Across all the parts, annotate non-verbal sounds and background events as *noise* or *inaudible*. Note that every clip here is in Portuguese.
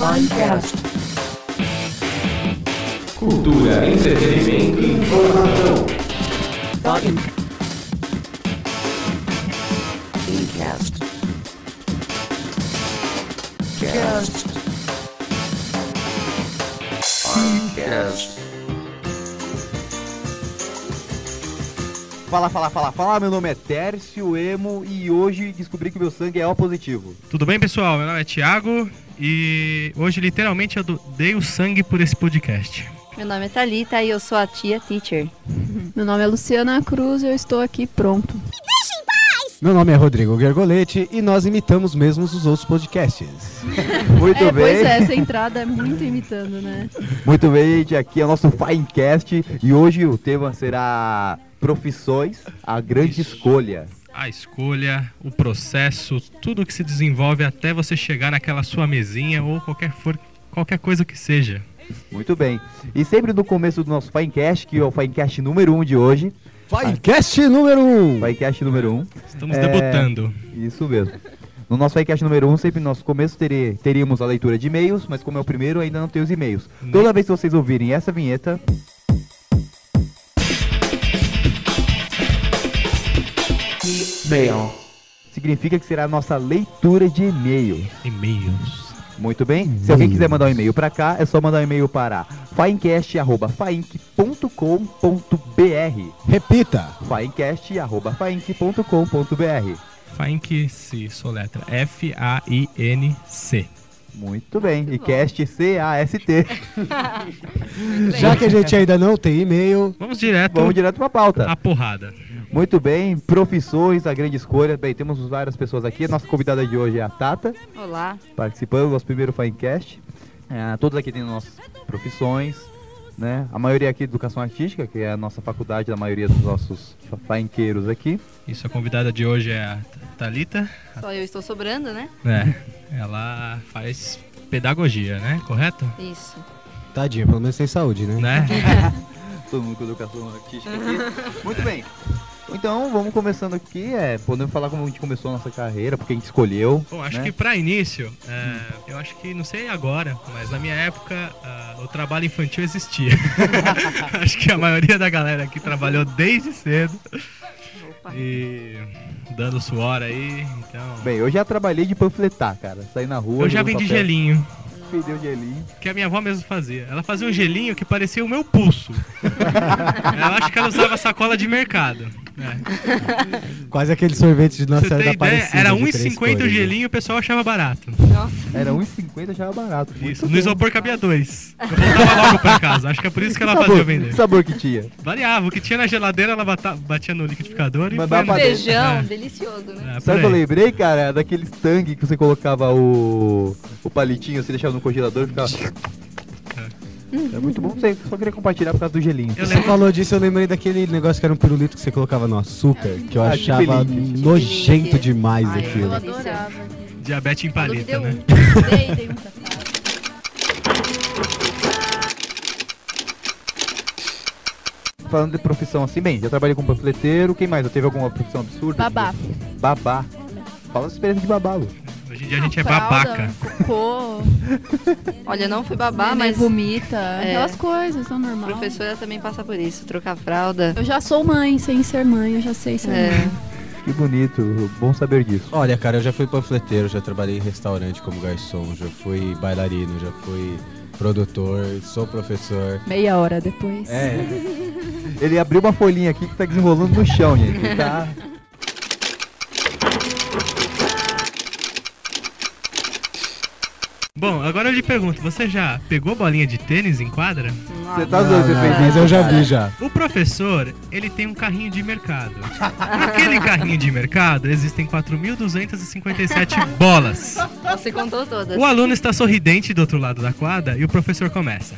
Finecast. Cultura, entretenimento e informação. Finecast. Cast. Finecast. Fala, fala, fala, fala, meu nome é Tércio Emo e hoje descobri que meu sangue é O positivo. Tudo bem, pessoal? Meu nome é Thiago e hoje literalmente eu dei o sangue por esse podcast. Meu nome é Thalita e eu sou a tia teacher. *laughs* Meu nome é Luciana Cruz e eu estou aqui pronto. Meu nome é Rodrigo Gergolete e nós imitamos mesmo os outros podcasts. *laughs* Muito é, bem, pois é, essa entrada é muito imitando, né? muito bem, gente, aqui é o nosso Finecast e hoje o tema será profissões, a grande Isso. escolha. A escolha, o processo, tudo que se desenvolve até você chegar naquela sua mesinha ou qualquer, for, qualquer coisa que seja. Muito bem. E sempre no começo do nosso Finecast, que é o Finecast número 1 um de hoje, Finecast número 1! Um. Finecast número 1, um, Estamos É. debutando. isso mesmo. No nosso Finecast número 1, um, sempre no nosso começo tere- teríamos a leitura de e-mails, mas como é o primeiro, ainda não tem os e-mails. Nem- Toda vez que vocês ouvirem essa vinheta, Mail. significa que será a nossa leitura de e-mails. E-mails. Muito bem? Se alguém quiser mandar um e-mail para cá, é só mandar um e-mail para finecast.fainc.com.br Repita! finecast.fainc.com.br Fainc se soletra F-A-I-N-C. Muito bem. E cast C-A-S-T. *laughs* Já que a gente ainda não tem e-mail, Vamos direto Vamos direto para a pauta. à porrada. Muito bem. Profissões, a grande escolha. Bem, temos várias pessoas aqui. A nossa convidada de hoje é a Tata, Olá. participando do nosso primeiro Finecast. É, todos aqui têm nossas profissões. Né? A maioria aqui é educação artística, que é a nossa faculdade da maioria dos nossos fainqueiros aqui. Isso, a convidada de hoje é a Thalita. Só eu estou sobrando, né? É, ela faz pedagogia, né? Correto? Isso. tadinha, pelo menos tem saúde, né? Né? *laughs* Todo mundo com educação artística aqui. Muito bem. Então, vamos começando aqui. É, podemos falar como a gente começou a nossa carreira, porque a gente escolheu. Bom, acho né? que pra início, é, eu acho que, não sei agora, mas na minha época ah, o trabalho infantil existia. *laughs* *laughs* acho que a maioria da galera aqui trabalhou desde cedo Opa. e dando suor aí, então... Bem, eu já trabalhei de panfletar, cara. Saí na rua. eu já vendi papel, gelinho, Vendeu gelinho. que a minha avó mesmo fazia. Ela fazia um gelinho que parecia o meu pulso. *laughs* eu acho que ela usava sacola de mercado. É. *laughs* Quase aquele sorvete de Nossa Senhora da? Aparecida. Era de três 1,50 o né? gelinho e o pessoal achava barato. Nossa. Era 1,50 já era barato. Isso, no isopor cabia dois. Eu voltava logo pra casa. Acho que é por isso que ela sabor, fazia vender. Que sabor que tinha? Variava, o que tinha na geladeira ela bata- batia no liquidificador e Mandava foi pra no- dentro. Feijão, É. delicioso, né? É, Sabe o que eu lembrei, cara? Daqueles tangue que você colocava o, o palitinho, você deixava no congelador e ficava. É muito bom. Sei, só queria compartilhar por causa do gelinho. Eu Você lembro, falou disso, eu lembrei daquele negócio que era um pirulito que você colocava no açúcar, que eu Ah, achava nojento demais Ai, Eu aquilo. adorava. diabetes em Falou que paleta, deu né? um. Dei, dei um pra fora. Falando de profissão assim, bem, já trabalhei como panfleteiro. Quem mais? Já teve alguma profissão absurda? Babá. Babá. Fala a experiência de babá, Lu. Hoje em dia a gente é Fralda, babaca. Cocô, *laughs* Olha, não fui babá, mas vomita, É. aquelas coisas, são a normais. professora também passa por isso. Trocar fralda. Eu já sou mãe, sem ser mãe, eu já sei ser É. mãe. Que bonito, bom saber disso. Olha, cara, eu já fui panfleteiro, já trabalhei em restaurante como garçom, já fui bailarino, já fui produtor, sou professor. Meia hora depois. É, *laughs* Ele abriu uma folhinha aqui que tá desenrolando no chão, gente. Tá. Bom, agora eu lhe pergunto, você já pegou bolinha de tênis em quadra? Você tá doido, você fez mas eu já vi já. O professor, ele tem um carrinho de mercado. Naquele carrinho de mercado existem 4.257 bolas. Você contou todas. O aluno está sorridente do outro lado da quadra e o professor começa.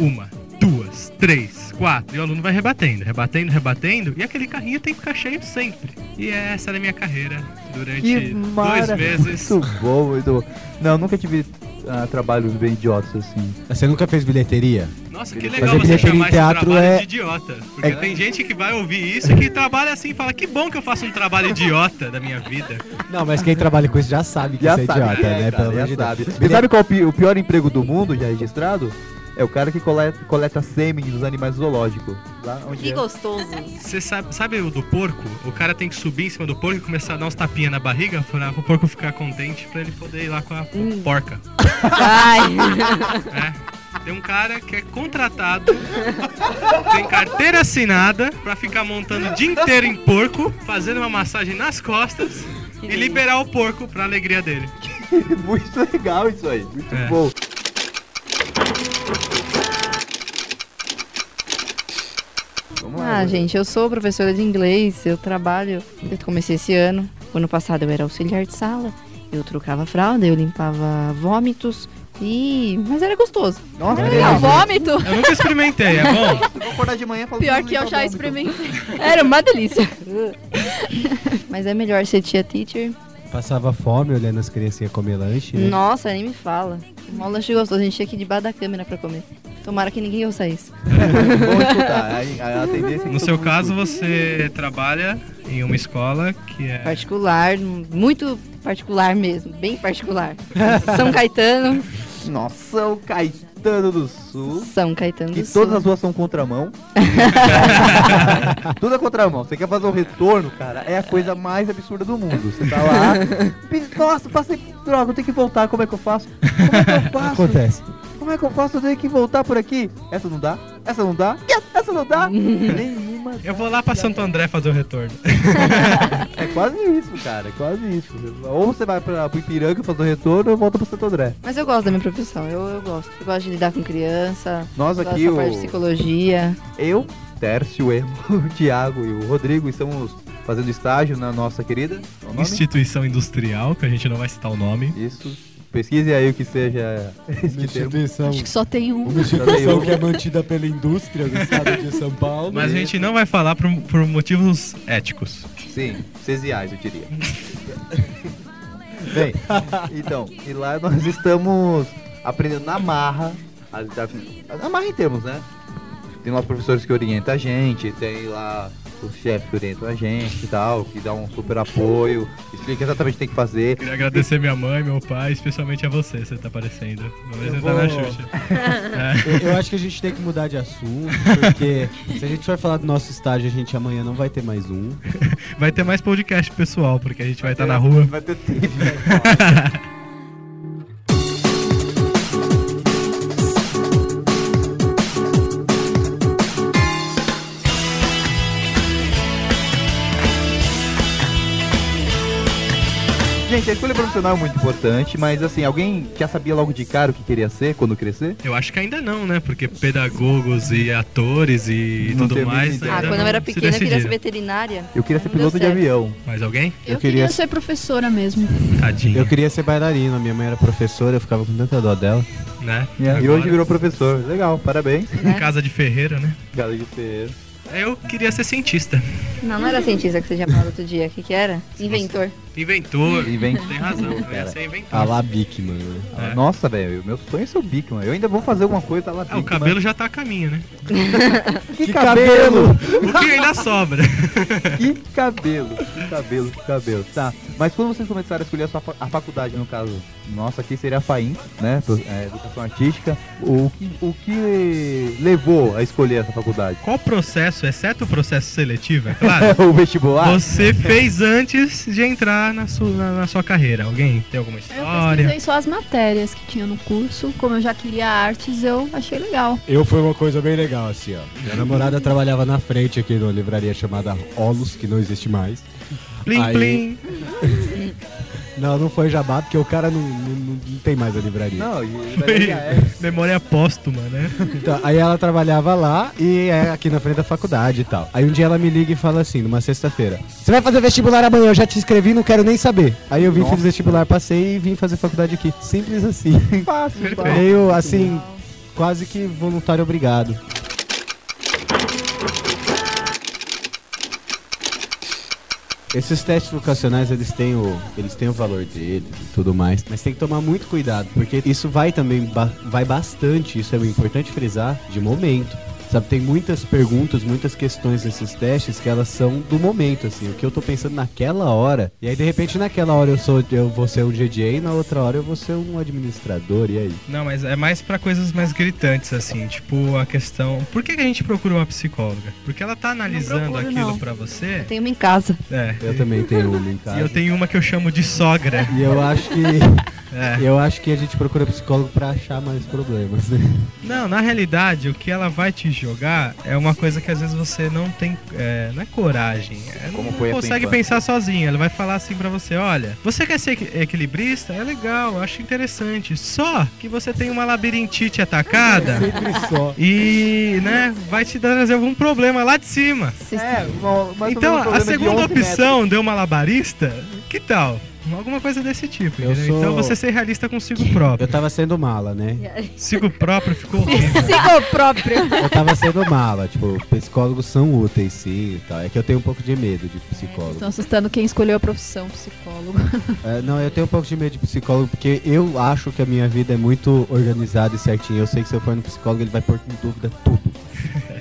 Uma, duas, três, quatro. E o aluno vai rebatendo, rebatendo, rebatendo. E aquele carrinho tem que ficar cheio sempre. E essa era a minha carreira durante dois meses. Muito bom, muito bom. Não, nunca tive ah, trabalhos bem idiotas assim. Você nunca fez bilheteria? Nossa, que Fazer legal você bilheteria chamar em teatro esse é- de idiota. Porque é- tem gente que vai ouvir isso e que trabalha assim e fala, que bom que eu faço um trabalho idiota da minha vida. Não, mas quem trabalha com isso já sabe que Já isso é sabe, idiota, é, né? cara, Pelo já amor de Deus. sabe. Você sabe qual é o pior emprego do mundo já registrado? É o cara que coleta, coleta sêmen dos animais zoológicos. Lá onde Que é. gostoso. Você sabe, sabe o do porco? O cara tem que subir em cima do porco e começar a dar uns tapinhas na barriga pra o porco ficar contente pra ele poder ir lá com a Hum. porca. Ai. É. Tem um cara que é contratado, tem carteira assinada pra ficar montando o dia inteiro em porco, fazendo uma massagem nas costas e liberar o porco pra alegria dele. *laughs* Muito legal isso aí. Muito É. bom. Vamos lá. Ah, gente, eu sou professora de inglês, eu trabalho. Eu comecei esse ano. O ano passado eu era auxiliar de sala. Eu trocava fralda, eu limpava vômitos. E. Mas era gostoso. Nossa, Era legal. Vômito? Eu nunca experimentei, é bom? Eu *laughs* vou acordar de manhã e Pior "Hum, que eu já bom, experimentei. Era uma delícia. *laughs* Mas é melhor ser tia teacher. Passava fome olhando as criancinhas comer lanche, né? Nossa, nem me fala. Mó lanche gostoso, a gente tinha que ir debaixo da câmera pra comer. Tomara que ninguém ouça isso. *laughs* Bom escutar. Aí, a, a tendência é que No seu caso, você trabalha em uma escola que é. Particular, muito particular mesmo, bem particular. São Caetano, Nossa, o Caetano do Sul. São Caetano do Sul. todas as ruas são contramão. *laughs* Tudo é contramão. Você quer fazer um retorno, cara, é a coisa mais absurda do mundo. Você tá lá. *laughs* Nossa, passei droga, eu tenho que voltar. Como é que eu faço? Como é que eu *laughs* faço? Acontece. Como é que eu faço? Eu tenho que voltar por aqui. Essa não dá? Essa não dá? Essa não dá? Nenhuma. Eu vou lá pra Santo André fazer o retorno. *laughs* É quase isso, cara. É quase isso. Ou você vai pra, pro Ipiranga fazer o retorno ou volta pro Santo André. Mas eu gosto da minha profissão, eu, eu gosto. Eu gosto de lidar com criança, Nós aqui, o, parte de psicologia. eu, Tércio, Emo, o *laughs* Thiago e o Rodrigo estamos fazendo estágio na nossa querida. Instituição industrial, que a gente não vai citar o nome. Isso. Pesquise aí o que seja esse instituição, Acho que só tem um. uma instituição que é mantida pela indústria do estado de São Paulo. Mas a gente não vai falar por, por motivos éticos. Sim, cesiais, eu diria. Bem, então, e lá nós estamos aprendendo na marra, na marra em termos, né? Tem lá os professores que orientam a gente, tem lá os chefes que orientam a gente e tal, que dá um super apoio, explica exatamente o que tem que fazer. Queria agradecer minha mãe, meu pai, especialmente a você, você tá aparecendo. Uma vez Eu você tá na vou- Xuxa. *laughs* É. Eu, eu acho que a gente tem que mudar de assunto, porque se a gente for falar do nosso estágio, a gente amanhã não vai ter mais um. *laughs* Vai ter mais podcast pessoal, porque a gente vai estar na rua. Vai ter tempo. *laughs* Gente, a escolha profissional é muito importante, mas assim, alguém já sabia logo de cara o que queria ser quando crescer? Eu acho que ainda não, né? Porque pedagogos e atores e Não tudo mais. Ah, quando eu era pequena eu queria ser veterinária. Eu queria ser piloto de avião. Mais alguém? Eu, Eu queria... queria- ser professora mesmo. Tadinho. Eu queria ser bailarina, minha mãe era professora, eu ficava com tanta dó dela. Né? E Agora, hoje virou professor. Legal, parabéns. Em casa de Ferreira, né? Galera de Ferreira. Eu queria ser cientista. Não, não era cientista que você tinha falado outro dia. O que, que era? Inventor. Inventor. Inventor. Tem razão. Cara. ser inventor. A la Bickman, né? Ah, É. Nossa, velho, meu sonho é ser o Bigman. Eu ainda vou fazer alguma coisa lá Ah, o cabelo já tá a caminho, né? Que, cabelo! O que ainda sobra? que cabelo! Que cabelo, que cabelo. Tá, mas quando vocês começaram a escolher a, sua fa- a faculdade, no caso, nossa, aqui seria a FAIM, né? é, Educação Artística. O que, o que levou a escolher essa faculdade? Qual processo, exceto o processo seletivo, é claro? *laughs* o vestibular? Você fez antes de entrar na sua, na, na sua carreira. Alguém tem alguma Eu história? pesquisei só as matérias que tinha no curso. Como eu já queria artes, eu achei legal. Eu foi uma coisa bem legal, assim, ó. Minha namorada trabalhava na frente aqui numa livraria chamada Olus, que não existe mais. Plim, Aí- plim. *laughs* Não, não foi jabá, porque o cara não, não, não- tem mais a livraria. Não, e *laughs* livraria é. Memória póstuma, né? Então, aí ela trabalhava lá e é aqui na frente da faculdade e tal. Aí um dia ela me liga e fala assim, numa sexta-feira: Você vai fazer vestibular amanhã, eu já te inscrevi, não quero nem saber. Aí eu vim, Nossa. fiz vestibular, passei e vim fazer faculdade aqui. Simples assim. Fácil? *laughs* Meio assim, quase que voluntário obrigado. Esses testes vocacionais, eles têm, o, eles têm o valor deles e tudo mais, mas tem que tomar muito cuidado, porque isso vai também, ba- vai bastante, isso é importante frisar, de momento. Sabe, tem muitas perguntas, muitas questões nesses testes que elas são do momento, assim, o que eu tô pensando naquela hora. E aí, de repente, naquela hora eu sou eu vou ser um DJ, na outra hora eu vou ser um administrador, e aí? Não, mas é mais pra coisas mais gritantes, assim, tipo a questão. Por que, a gente procura uma psicóloga? Porque ela tá analisando procuro, aquilo pra você. Tem uma em casa. É. Eu também tenho uma em E casa. eu tenho uma que eu chamo de sogra. E eu acho que *laughs* É. eu acho que a gente procura psicólogo pra achar mais problemas, né? Não, na realidade, o que ela vai te jogar é uma coisa que às vezes você não tem. É, não é coragem. É, Como não consegue pensar sozinho. Ela vai falar assim pra você: olha, você quer ser equi- equilibrista? É legal, eu acho interessante. Só que você tem uma labirintite atacada só. e, né, vai te trazer algum problema lá de cima. É, uma- Então, um a de segunda 11 metros. opção deu malabarista, que tal? Alguma coisa desse tipo, Eu entendeu? sou- Então você ser realista consigo próprio. Eu tava sendo mala, né? Consigo próprio ficou horrível. Siga o próprio. Eu tava sendo mala. Tipo, psicólogos são úteis, sim e tal. É que eu tenho um pouco de medo de psicólogo. Estão assustando quem escolheu a profissão, psicólogo. É, não, eu tenho um pouco de medo de psicólogo porque eu acho que a minha vida é muito organizada e certinha. Eu sei que se eu for no psicólogo, ele vai pôr em dúvida tudo.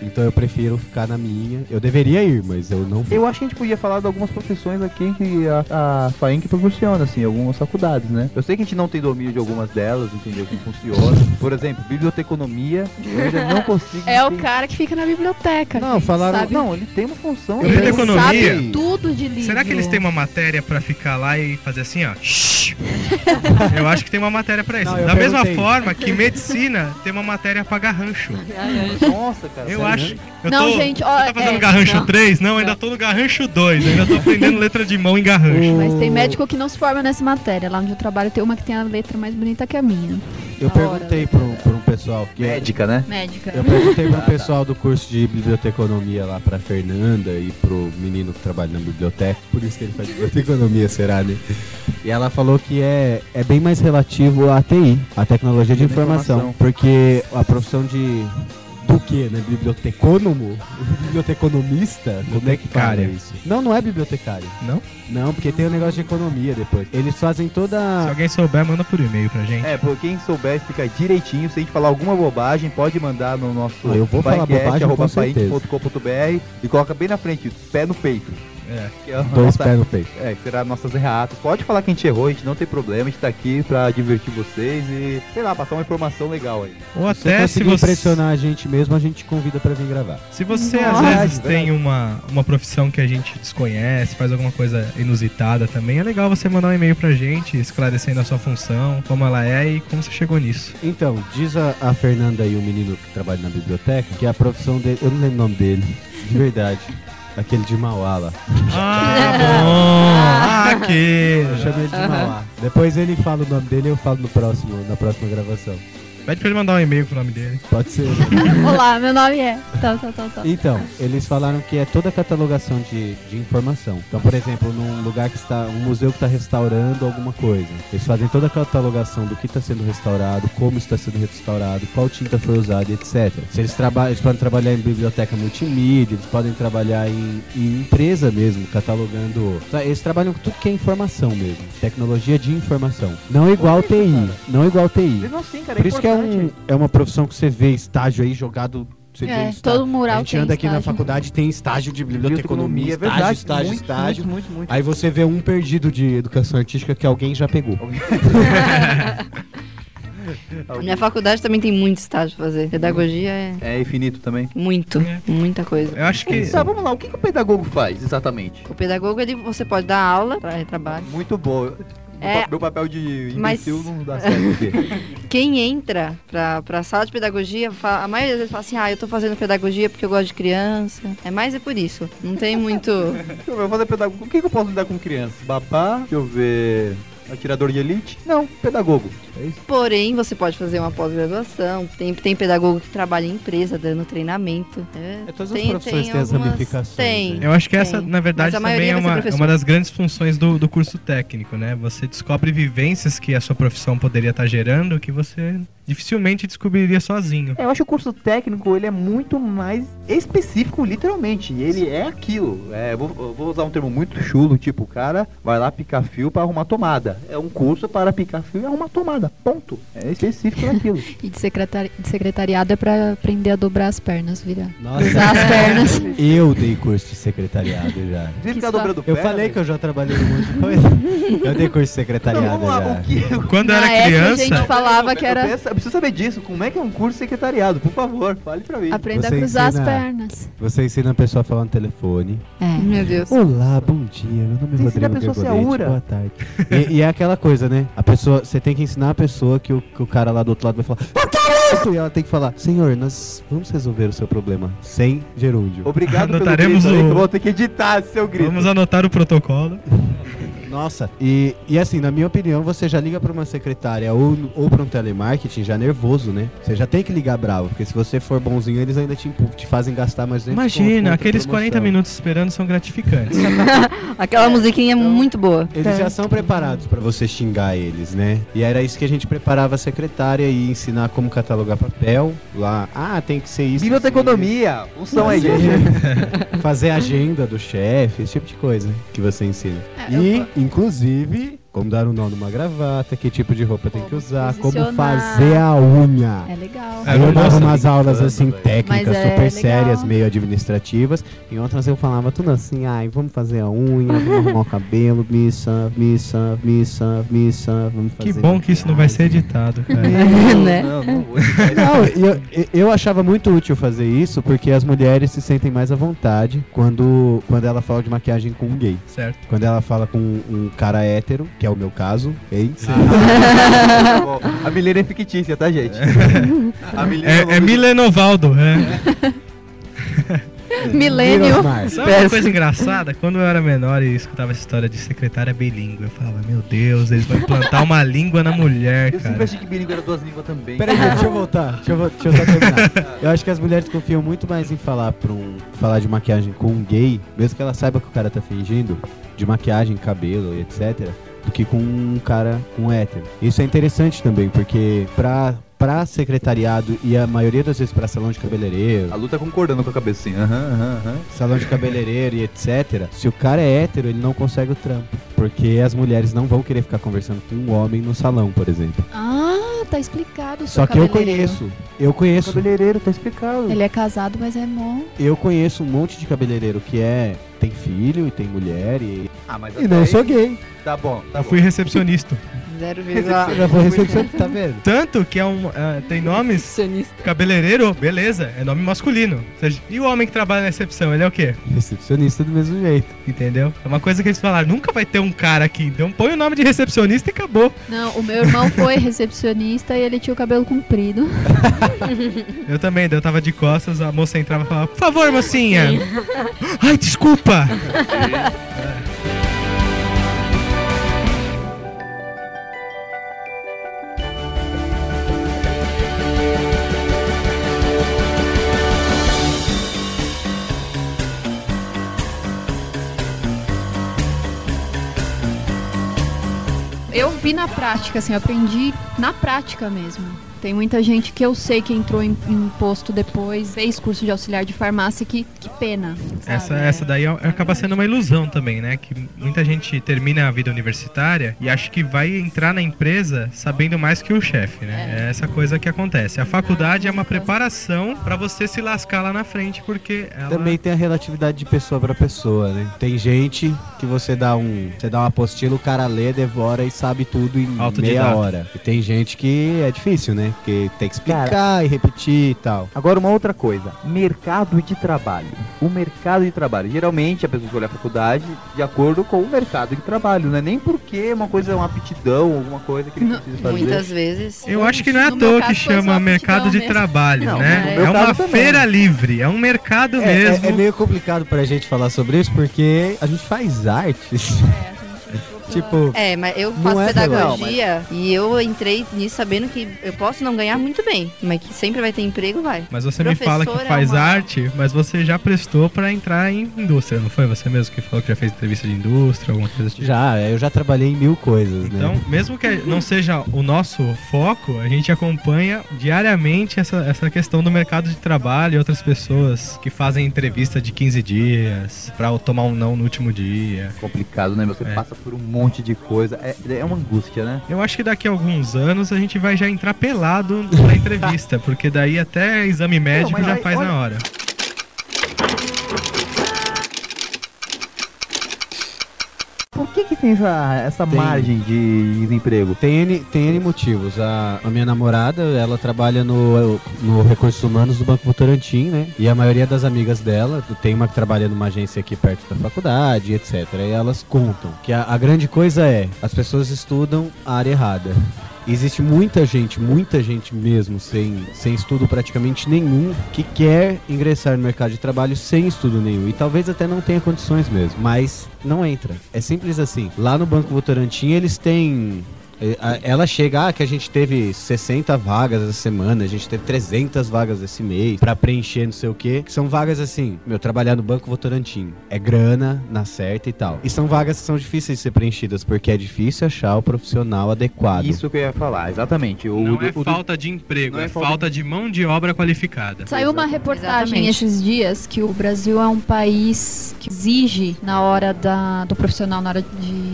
Então eu prefiro ficar na minha. Eu deveria ir, mas eu não vou. Eu acho que a gente podia falar de algumas profissões aqui que a, a FAENC proporciona, assim, algumas faculdades, né? Eu sei que a gente não tem domínio de algumas delas, entendeu? Como funciona. Por exemplo, biblioteconomia, eu ainda não consigo. *laughs* É o cara que fica na biblioteca. Não, falaram- Sabe, Não, ele tem uma função. Eu né? tenho economia. sabe tudo de livro. Será que eles têm uma matéria pra ficar lá e fazer assim, ó? Shhh. *laughs* Eu acho que tem uma matéria pra isso. Não, da mesma forma que medicina tem uma matéria pra garrancho. Nossa, cara. Eu acho. Mesmo? Eu Não, tô, gente, ó, Você tá fazendo é, garrancho não. 3? Não, ainda tô no garrancho 2. Ainda tô aprendendo letra de mão em garrancho. Mas tem médico que não se forma nessa matéria. Lá onde eu trabalho tem uma que tem a letra mais bonita que a minha. Eu perguntei pra um, pra um pessoal que é- Médica, né? Médica. Eu perguntei pro pessoal do curso de biblioteconomia lá, pra Fernanda e pro menino que trabalha na biblioteca, por isso que ele faz biblioteconomia, será, né? E ela falou que é, é bem mais relativo à TI, à tecnologia de informação. porque a profissão de. Do que, né? Bibliotecônomo? Biblioteconomista? Como é que fala isso? Não, não é bibliotecário. Não? Não, porque tem o negócio de economia depois. Eles fazem Se toda. alguém souber, manda por e-mail pra gente. É, por quem souber explicar direitinho, se a gente falar alguma bobagem, pode mandar no nosso Ah, eu vou falar bobagem, com certeza. e coloca bem na frente, pé no peito. É. Que é Dois pés no peito. É, que será nossas erratas. Pode falar que a gente errou, a gente não tem problema, a gente tá aqui pra divertir vocês e, sei lá, passar uma informação legal aí. Ou Se até se conseguir você. impressionar a gente mesmo, a gente convida pra vir gravar. Se você às Nossa. vezes tem uma, uma profissão que a gente desconhece, faz alguma coisa inusitada também, é legal você mandar um e-mail pra gente, esclarecendo a sua função, como ela é e como você chegou nisso. Então, diz a, a Fernanda e o menino que trabalha na biblioteca que a profissão dele. Eu não lembro o nome dele, de verdade. Aquele de Mauá lá. Ah, bom! Aqui! Eu chamo ele de Mauá. Depois ele fala o nome dele e eu falo no próximo, na próxima gravação. Pede pra ele mandar um e-mail com o nome dele. Pode ser. *laughs* Olá, meu nome é. Tá, tá, tá, tá. Então, eles falaram que é toda a catalogação de, de informação. Então, por exemplo, num lugar que está. um museu que está restaurando alguma coisa. Eles fazem toda a catalogação do que está sendo restaurado, como está sendo restaurado, qual tinta foi usada, etc. Se eles, traba eles podem trabalhar em biblioteca multimídia, eles podem trabalhar em, em empresa mesmo, catalogando. Tá, Eles trabalham com tudo que é informação mesmo. Tecnologia de informação. Não igual TI. Não igual TI. Não, sim, cara, Por isso que é, um, é uma profissão que você vê estágio aí jogado. Você É, estágio. todo mural A gente tem anda aqui na estágio. faculdade tem estágio de biblioteconomia, é estágio, verdade, estágio, muito, estágio. Muito, muito, muito. Aí você vê um perdido de educação artística que alguém já pegou. *laughs* Minha faculdade também tem muito estágio pra fazer. Pedagogia é É infinito também. muito, É. muita coisa. Eu acho que. Tá, vamos lá, o que, que o pedagogo faz exatamente? O pedagogo, ele, você pode dar aula para trabalho. Muito bom. É. Meu papel de Mas- imbecil não dá certo. *laughs* Quem entra pra, pra sala de pedagogia, a maioria das vezes fala assim, ah, eu tô fazendo pedagogia porque eu gosto de criança. É mais é por isso. Não tem muito... Deixa *laughs* eu vou fazer pedagogo. O que, que eu posso lidar com criança? Babá, deixa eu ver. Atirador de elite? Não, pedagogo. É isso. Porém, você pode fazer uma pós-graduação. Tem, tem pedagogo que trabalha em empresa, dando treinamento. É, É, todas as profissões têm as ramificações, Tem. né? Eu acho que essa, Tem. na verdade, também é uma, é professor. uma das grandes funções do, do curso técnico, né? Você descobre vivências que a sua profissão poderia estar gerando que você dificilmente descobriria sozinho. É, Eu acho que o curso técnico ele é muito mais específico, literalmente. Ele é aquilo. É, eu vou, vou usar um termo muito chulo, tipo, o cara vai lá picar fio para arrumar tomada. É um curso para picar fio e arrumar tomada. Ponto. É específico naquilo. *laughs* E de, secretari de secretariado é pra aprender a dobrar as pernas, virar. Nossa, Usar as pernas. *laughs* eu dei curso de secretariado já. Você ficar só- dobrando Eu perna, falei que eu já trabalhei um monte de coisa. Eu dei curso de Não, secretariado vamos lá, já. o que, Quando eu Na era época, a criança, gente falava que Eu era penso- eu preciso saber disso. Como é que é um curso de secretariado? Por favor, fale pra mim. aprender a Você cruzar ensina- as pernas. Você ensina a pessoa a falar no telefone. É. Meu Deus. Olá, bom dia. Meu nome é Você ensina a Rodrigo pessoa a ser. Boa tarde. E, e é aquela coisa, né? A pessoa, você tem que ensinar a pessoa que o, que o cara lá do outro lado vai falar, eu quero isso! E ela tem que falar, senhor, nós vamos resolver o seu problema sem gerúndio. Obrigado pelo Anotaremos grito aí, o- vou ter que editar seu grito. vamos anotar o protocolo. *laughs* Nossa, e, e assim, na minha opinião, você já liga pra uma secretária ou, ou pra um telemarketing já nervoso, né? Você já tem que ligar bravo, porque se você for bonzinho, eles ainda te, te fazem gastar mais 200 pontos Imagina, aqueles promoção. 40 minutos esperando são gratificantes. *laughs* Aquela musiquinha é muito boa. Eles já são preparados pra você xingar eles, né? E era isso que a gente preparava a secretária e ensinar como catalogar papel lá. Ah, tem que ser isso. assim, Biblioteconomia, um som aí, gente. *laughs* fazer, agenda do chefe, esse tipo de coisa que você ensina. É, eu E, inclusive, como dar um nó numa gravata, que tipo de roupa tem que Como usar, como fazer a unha. É legal. É, Aí eu dava umas aulas assim velho. técnicas, Mas é super sérias, meio administrativas. Em outras eu falava tudo assim, ai, vamos fazer a unha, vamos arrumar o cabelo, missa, missa, missa, missa, vamos fazer. Que bom que isso não vai ser editado. *laughs* cara. *laughs* né? Não, não. Não, eu, eu achava muito útil fazer isso porque as mulheres se sentem mais à vontade quando, quando ela fala de maquiagem com um gay. Certo. Quando ela fala com um cara hétero, que é o meu caso, gay. Tá *laughs* bom. A Milena é fictícia, tá, gente? *laughs* A Milena É, é do- Milenovaldo, é. *laughs* Milênio. Sabe uma coisa engraçada? Quando eu era menor e escutava essa história de secretária bilíngue, eu falava, meu Deus, eles vão implantar uma língua na mulher, Eu sempre cara. achei que bilíngue era duas línguas também. Peraí, deixa eu voltar. Deixa eu, deixa eu só terminar. Eu acho que as mulheres confiam muito mais em falar pra um, falar de maquiagem com um gay, mesmo que ela saiba que o cara tá fingindo, de maquiagem, cabelo e etc., do que com um cara, um hétero. Isso é interessante também, porque pra, pra secretariado e a maioria das vezes pra salão de cabeleireiro, A Lu tá concordando com a cabecinha. Aham, aham, aham. salão de cabeleireiro e etc., se o cara é hétero, ele não consegue o trampo. Porque as mulheres não vão querer ficar conversando com um homem no salão, por exemplo. Ah, tá explicado. seu Só que eu cabeleireiro. conheço, eu conheço Cabeleireiro, tá explicado. Ele é casado, mas é bom. Eu conheço um monte de cabeleireiro que é tem filho e tem mulher e, Ah, mas e não aí- sou gay. Tá bom, tá Eu bom. *laughs* fui recepcionista. Zero Eu já vou recepcionista, tá vendo? Tanto que é um, é, tem nomes. Cabeleireiro, beleza, é nome masculino. Seja, e o homem que trabalha na recepção, ele é o quê? Recepcionista do mesmo jeito. Entendeu? É uma coisa que eles falaram, nunca vai ter um cara aqui, então põe o nome de recepcionista e acabou. Não, o meu irmão foi recepcionista e ele tinha o cabelo comprido. *laughs* Eu também, eu tava de costas, a moça entrava e falava, por favor, mocinha. Ai, desculpa. Eu vi na prática, assim, eu aprendi na prática mesmo. Tem muita gente que eu sei que entrou em, em posto depois, fez curso de auxiliar de farmácia, que, que pena. sabe? Essa, essa daí é- acaba sendo uma ilusão também, né? Que muita gente termina a vida universitária e acha que vai entrar na empresa sabendo mais que o chefe, né? É essa coisa que acontece. A faculdade é uma preparação pra você se lascar lá na frente, porque ela... Também tem a relatividade de pessoa pra pessoa, né? Tem gente que você dá um, você dá uma apostila, o cara lê, devora e sabe tudo em meia hora. E tem gente que é difícil, né? Porque tem que explicar e repetir e tal. Agora uma outra coisa, mercado de trabalho. O mercado de trabalho, geralmente a pessoa escolhe a faculdade de acordo com o mercado de trabalho, não é nem porque uma coisa é uma aptidão, alguma coisa que ele Não, precisa fazer. Muitas vezes. Eu acho que não é à toa que chama mercado de mesmo. trabalho, Não, né? É meu uma também. feira livre, é um mercado É, é- mesmo. é meio complicado pra gente falar sobre isso porque a gente faz artes. É, Tipo, É, mas eu Não faço é pedagogia e eu entrei nisso sabendo que eu posso não ganhar muito bem, mas que sempre vai ter emprego, vai. Mas você me fala que Professora faz é uma- arte, mas você já prestou pra entrar em indústria, não foi? Você mesmo que falou que já fez entrevista de indústria, alguma coisa assim? já, eu já trabalhei em mil coisas, Então, né? mesmo que não seja o nosso foco, a gente acompanha diariamente essa, essa questão do mercado de trabalho e outras pessoas que fazem entrevista de 15 dias pra tomar um não no último dia. Complicado, né? Você É. passa por um monte de coisa. É, é uma angústia, né? Eu acho que daqui a alguns anos a gente vai já entrar pelado na entrevista, *laughs* porque daí até exame médico mas já aí, faz olha- na hora. Que tem essa, essa Tem. margem de desemprego? Tem N, tem N motivos. A, a minha namorada, ela trabalha no, no Recursos Humanos do Banco Votorantim, né? E a maioria das amigas dela, tem uma que trabalha numa agência aqui perto da faculdade, etc. E elas contam que a, a grande coisa é, as pessoas estudam a área errada. Existe muita gente, muita gente mesmo, sem, sem estudo praticamente nenhum, que quer ingressar no mercado de trabalho sem estudo nenhum. E talvez até não tenha condições mesmo, mas não entra. É simples assim. Lá no Banco Votorantim eles têm Ela chega, ah, que a gente teve 60 vagas essa semana, a gente teve 300 vagas esse mês pra preencher não sei o quê. Que são vagas assim, meu, trabalhar no Banco Votorantim. É grana, na certa e tal. E são vagas que são difíceis de ser preenchidas, porque é difícil achar o profissional adequado. Isso que eu ia falar, exatamente. O, Não do- é o falta de emprego, é, é falta falta de mão de obra qualificada. Saiu uma reportagem Exatamente. esses dias que o Brasil é um país que exige, na hora da, do profissional, na hora de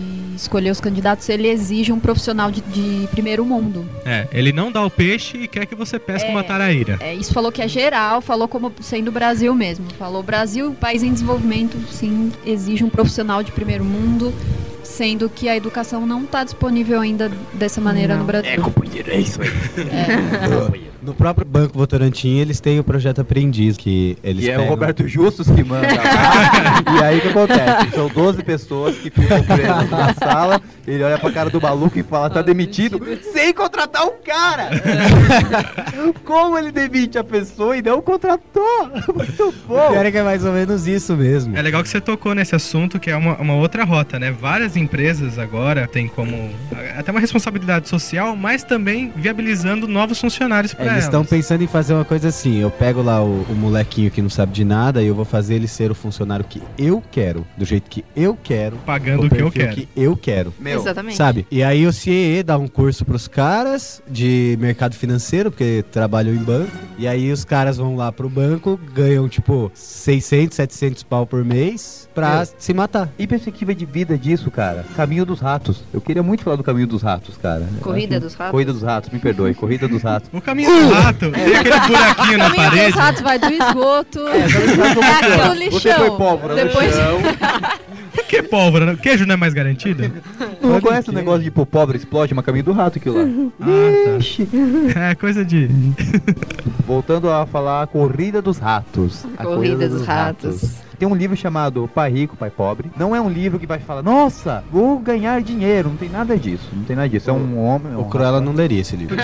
escolher os candidatos, ele exige um profissional de, de primeiro mundo. É, ele não dá o peixe e quer que você pesque É. uma taraíra. É, isso falou que é geral, falou como sendo o Brasil mesmo. Falou Brasil, país em desenvolvimento, sim, exige um profissional de primeiro mundo, sendo que a educação não está disponível ainda dessa maneira Não. no Brasil. companheiro, é isso aí. No próprio Banco Votorantim, eles têm o projeto Aprendiz, que eles E é o Roberto Justus que manda lá. *laughs* e aí o que acontece? São 12 pessoas que ficam presas na *laughs* sala, ele olha pra cara do maluco e fala, tá demitido, sem contratar o cara! *laughs* Como ele demite a pessoa e não contratou? Muito O bom! pior é que é mais ou menos isso mesmo. É legal que você tocou nesse assunto, que é uma, uma outra rota, né? Várias empresas agora têm como até uma responsabilidade social, mas também viabilizando novos funcionários para É, Eles estão pensando em fazer uma coisa assim. Eu pego lá o, o molequinho que não sabe de nada e eu vou fazer ele ser o funcionário que eu quero, do jeito que eu quero, pagando o que eu quero. que eu quero. Meu, Exatamente. Sabe? E aí o CIE dá um curso pros caras de mercado financeiro, porque trabalham em banco. E aí os caras vão lá pro banco, ganham tipo 600, 700 pau por mês pra Meu. se matar. E perspectiva de vida disso, cara? Caminho dos ratos. Eu queria muito falar do caminho dos ratos, cara. Corrida acho- dos ratos? Corrida dos ratos, me perdoe. Corrida dos ratos. *laughs* O caminho rato, tem aquele buraquinho na O caminho parede. dos ratos vai do esgoto É, é funciona? aquele Você lixão. põe pólvora Depois- no chão. Por que pólvora? né? Queijo não é mais garantido? Não conhece o crer. negócio de pôr pobre explode, mas caminho do rato aquilo lá. Ah, Ixi. tá. É coisa de. Voltando a falar a Corrida dos Ratos. A Corrida dos Ratos. Tem um livro chamado Pai Rico, Pai Pobre. Não é um livro que vai falar, nossa, vou ganhar dinheiro. Não tem nada disso. Não tem nada disso. É um homem. O Cruella não leria esse livro.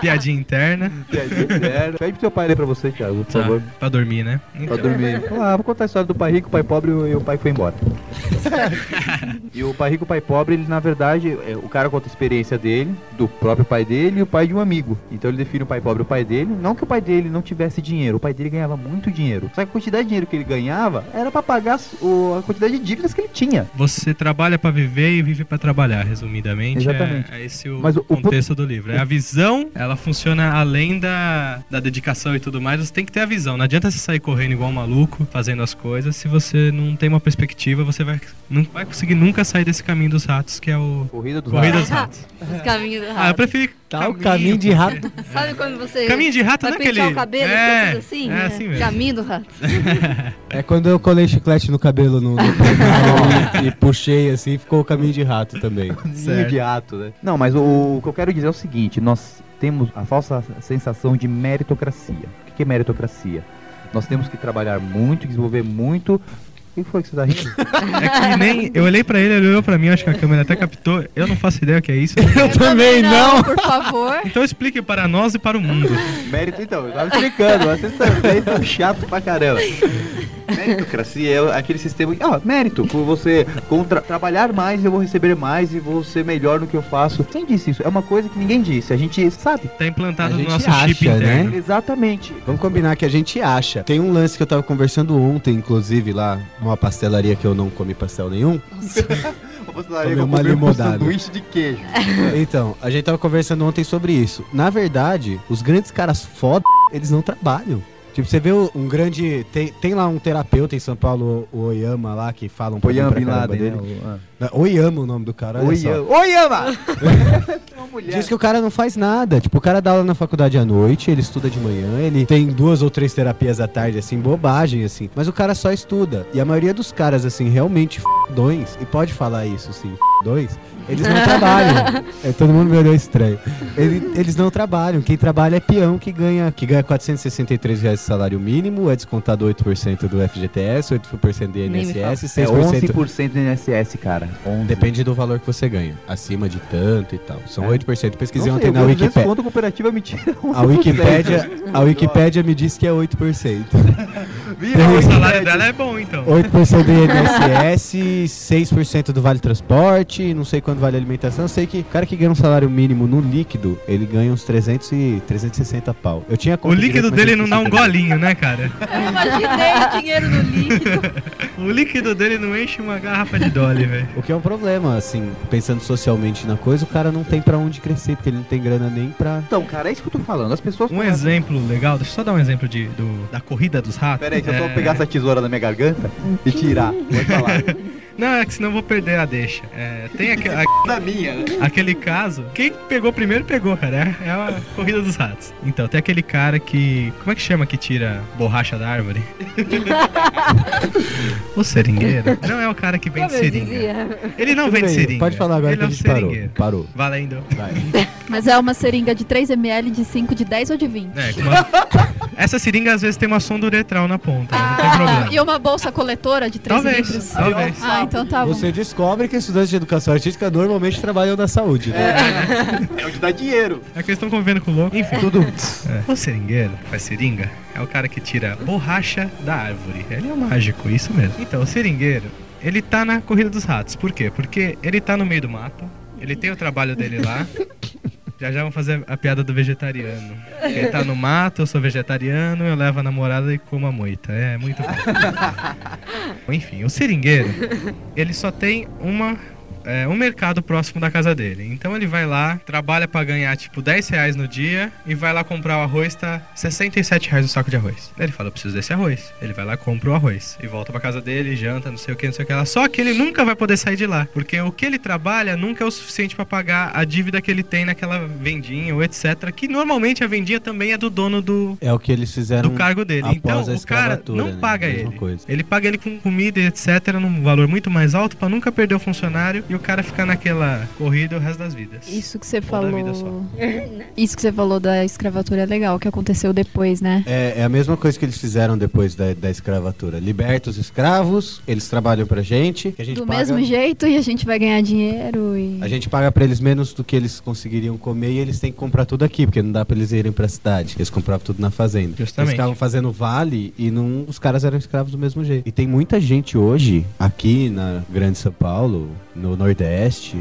Piadinha *laughs* *laughs* interna. Pede pro seu pai ler pra você, Thiago, por Tá, favor. pra dormir, né? Pra dormir. Ah, vou contar a história do pai rico, pai pobre e o pai foi embora. *laughs* e o pai rico, pai pobre, ele na verdade, é, o cara conta a experiência dele, do próprio pai dele e o pai de um amigo. Então ele define o pai pobre e o pai dele. Não que o pai dele não tivesse dinheiro, o pai dele ganhava muito dinheiro. Só que a quantidade de dinheiro que ele ganhava era pra pagar o- a quantidade de dívidas que ele tinha. Você trabalha pra viver e vive pra trabalhar, resumidamente. Exatamente. É, é esse o Mas o- o contexto do livro. É a visão, ela funciona além da, da dedicação e tudo mais. Você tem que ter a visão. Não adianta você sair correndo igual um maluco, fazendo as coisas, se você não tem uma perspectiva, você vai, não vai conseguir nunca sair desse caminho dos ratos, que é o Corrida dos Corrida Ratos. dos Ratos. *laughs* Os caminhos do Ah, eu prefiro. Tá, o caminho de rato. *laughs* Sabe quando você Caminho de rato vai não é aquele. pentear o cabelo é, assim? É assim mesmo. Caminho do rato. *laughs* É quando eu colei chiclete no cabelo no, no *laughs* e, e puxei assim, ficou o caminho de rato também. Caminho Certo. de rato, né? Não, mas o, o que eu quero dizer é o seguinte: nós temos a falsa sensação de meritocracia. O que é meritocracia? Nós temos que trabalhar muito, desenvolver muito. O que foi que você tá rindo? *laughs* É que nem. Eu olhei pra ele, ele olhou pra mim, acho que a câmera até captou. Eu não faço ideia o que é isso. Eu também não, por favor. Então explique para nós e para o mundo. Mérito, então, eu tava explicando, vocês também são chatos pra caramba. Meritocracia é aquele sistema. Ah, mérito. Por você contra, trabalhar mais, eu vou receber mais e vou ser melhor no que eu faço. Quem disse isso? É uma coisa que ninguém disse. A gente sabe. Tá implantado A no gente nosso acha, chip interno. né? Exatamente. Vamos combinar que a gente acha. Tem um lance que eu tava conversando ontem, inclusive, lá numa pastelaria que eu não comi pastel nenhum. Comer *laughs* uma limonada. um sanduíche de queijo. *laughs* Então, a gente tava conversando ontem sobre isso. Na verdade, os grandes caras foda, eles não trabalham. Tipo, você vê um grande. Tem, tem lá um terapeuta em São Paulo, o Oyama lá, que fala um pouco Oyama pra Bin Laden, dele. né? O- ah. Oyama o nome do cara. Oyama. *laughs* Oyama! Diz que o cara não faz nada. Tipo, o cara dá aula na faculdade à noite, ele estuda de manhã, ele tem duas ou três terapias à tarde, assim, bobagem, assim. Mas o cara só estuda. E a maioria dos caras, assim, realmente f***dões, e pode falar isso, assim, f***dões, eles não trabalham. *laughs* É, todo mundo me olhou estranho. Ele- eles não trabalham. Quem trabalha é peão que ganha, que ganha 463 reais de salário mínimo, é descontado 8% do FGTS, 8% do INSS, É 6%. 11% do INSS, cara. 11. Depende do valor que você ganha. Acima de tanto e tal. São É. 8%. Pesquisei ontem na eu ganho 200 Wikipédia. conto, a cooperativa me tira A Wikipédia, a Wikipédia me diz que é 8%. *laughs* Vira O salário dela é bom, então. 8% do INSS, 6% do Vale Transporte, não sei quanto vale a alimentação. Eu sei que o cara que ganha um salário mínimo no líquido, ele ganha uns 300 e 360 pau. Eu tinha O líquido direito, dele eu não dá um golinho, né, cara? Eu imaginei dinheiro no líquido. *laughs* O líquido dele não enche uma garrafa de Dolly, velho. O que é um problema, assim, pensando socialmente na coisa, o cara não tem pra onde crescer, porque ele não tem grana nem pra. Então, cara, é isso que eu tô falando. As pessoas. Um exemplo legal, deixa eu só dar um exemplo de, do- da corrida dos ratos. Pera aí, deixa eu É, só pegar essa tesoura da minha garganta e tirar. Pode falar. *laughs* Não, é que senão eu vou perder a deixa. É, tem aque- a- *laughs* da minha, né? aquele caso. Quem pegou primeiro, pegou, cara. É, é a corrida dos ratos. Então, tem aquele cara que. Como é que chama que tira borracha da árvore? *laughs* o seringueiro? Não é o cara que vende seringa. Ele não Tudo vende bem, seringa. Pode falar agora Ele que é a gente parou. seringueiro. Parou. Valendo. Vai. *laughs* Mas é uma seringa de 3ml, de 5, de 10 ou de 20? É, uma- Essa seringa às vezes tem uma sonda uretral na ponta, tem Ah, problema. e uma bolsa coletora de 3 Talvez, litros? talvez. Ah, então tá bom. Você descobre que estudantes de educação artística normalmente trabalham na saúde. né? É onde dá dinheiro. É que eles estão convivendo com o louco. Enfim. Tudo. É. O seringueiro, que faz seringa, é o cara que tira borracha da árvore. Ele é um mágico, isso mesmo. Então, o seringueiro, ele tá na corrida dos ratos. Por quê? Porque ele tá no meio do mato, ele tem o trabalho dele lá. Já já vamos fazer a piada do vegetariano. Ele tá no mato, eu sou vegetariano, eu levo a namorada e como a moita. É muito bom. *laughs* Enfim, o seringueiro, ele só tem uma é, um mercado próximo da casa dele. Então ele vai lá, trabalha pra ganhar tipo 10 reais no dia e vai lá comprar o arroz, tá 67 reais no saco de arroz. Ele fala, eu preciso desse arroz. Ele vai lá, compra o arroz e volta pra casa dele, janta, não sei o que, não sei o que lá. Só que ele nunca vai poder sair de lá, porque o que ele trabalha nunca é o suficiente pra pagar a dívida que ele tem naquela vendinha ou etc. Que normalmente a vendinha também é do dono do, É o que eles fizeram do cargo dele. Então o cara não né? paga ele. coisa. Ele paga ele com comida e etc. num valor muito mais alto pra nunca perder o funcionário e o cara ficar naquela corrida o resto das vidas. Isso que você Ou da vida falou. *laughs* Isso que você falou da escravatura é legal, que aconteceu depois, né? É, é a mesma coisa que eles fizeram depois da, da escravatura. Liberta os escravos, eles trabalham pra gente, que a gente Do paga, mesmo jeito e a gente vai ganhar dinheiro e. A gente paga pra eles menos do que eles conseguiriam comer e eles têm que comprar tudo aqui, porque não dá pra eles irem pra cidade. Eles compravam tudo na fazenda. Justamente. Eles ficavam fazendo vale e não, os caras eram escravos do mesmo jeito. E tem muita gente hoje, aqui na Grande São Paulo, no Nordeste,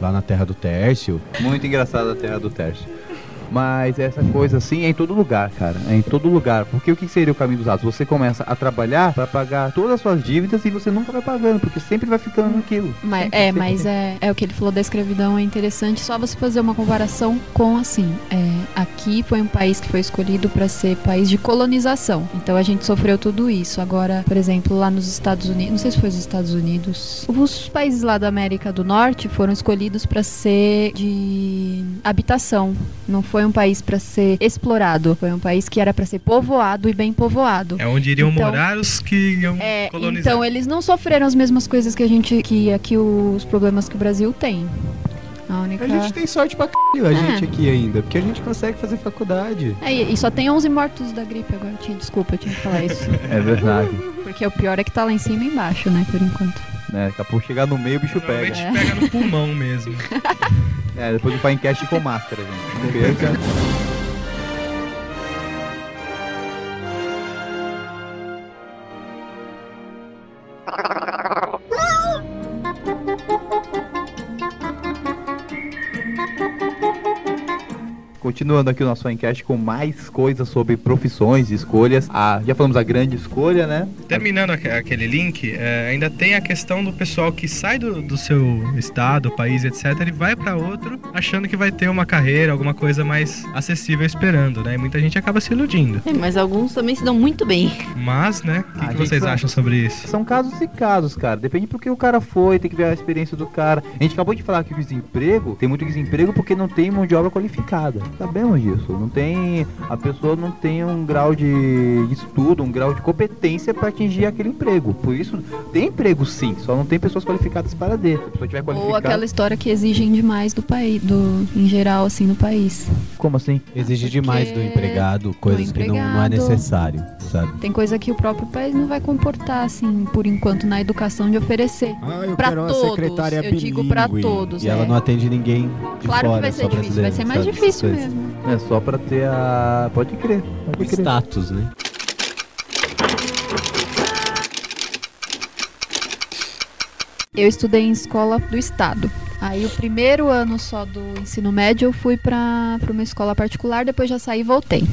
lá na terra do Tércio, Muito engraçado a terra do Tércio. Mas essa coisa assim é em todo lugar, cara. É em todo lugar. Porque o que seria o caminho dos ratos? Você começa a trabalhar pra pagar todas as suas dívidas e você nunca vai pagando, porque sempre vai ficando naquilo. Mas, Sempre, é, sempre, mas é, é o que ele falou da escravidão, é interessante só você fazer uma comparação com assim. é, aqui foi um país que foi escolhido para ser país de colonização. Então a gente sofreu tudo isso. Agora, por exemplo, lá nos Estados Unidos, não sei se foi os Estados Unidos, os países lá da América do Norte foram escolhidos para ser de habitação. Não foi um país para ser explorado. Foi um país que era para ser povoado e bem povoado. É onde iriam Então- morar os que iam É, colonizar. então eles não sofreram as mesmas coisas que a gente, que aqui os problemas que o Brasil tem. A única... A gente tem sorte pra caralho, a É. gente aqui ainda, porque a gente consegue fazer faculdade. É, e só tem 11 mortos da gripe agora. Tinha, desculpa, eu tinha que falar isso. *laughs* É verdade. Porque o pior é que tá lá em cima e embaixo, né, por enquanto. né? Daqui a pouco chegar no meio o bicho pega. É. pega no pulmão mesmo. *laughs* É, depois do Finecast com máscara, gente. Não perca. Continuando aqui o nosso enquete com mais coisas sobre profissões e escolhas. Ah, já falamos a grande escolha, né? Terminando aque- aquele link, é, ainda tem a questão do pessoal que sai do, do seu estado, país, etc. e vai pra outro achando que vai ter uma carreira, alguma coisa mais acessível esperando, né? E muita gente acaba se iludindo. É, mas alguns também se dão muito bem. Mas, né? O que, que vocês acham sobre isso? São casos e casos, cara. Depende porque o cara foi, tem que ver a experiência do cara. A gente acabou de falar que o desemprego, tem muito desemprego porque não tem mão de obra qualificada. Sabemos disso. Não tem. A pessoa não tem um grau de estudo, um grau de competência para atingir aquele emprego. Por isso, tem emprego sim, só não tem pessoas qualificadas para dentro. Se a pessoa tiver Ou qualificada. aquela história que exigem demais do país, do, em geral, assim, no país. Como assim? Exige Porque demais do empregado, coisas que não, não é empregado- necessário, sabe? Tem coisa que o próprio país não vai comportar, assim, por enquanto, na educação de oferecer. Ah, eu Pra quero uma todos, secretária eu digo pra bilíngue. todos, E ela é. não atende ninguém de Claro fora, que vai ser difícil, vai ser mais sabe? difícil coisas. Mesmo. É só pra ter a. Pode crer. O Pode crer. status, né? Eu estudei em escola do estado. Aí o primeiro ano só do ensino médio eu fui pra, pra uma escola particular, depois já saí e voltei.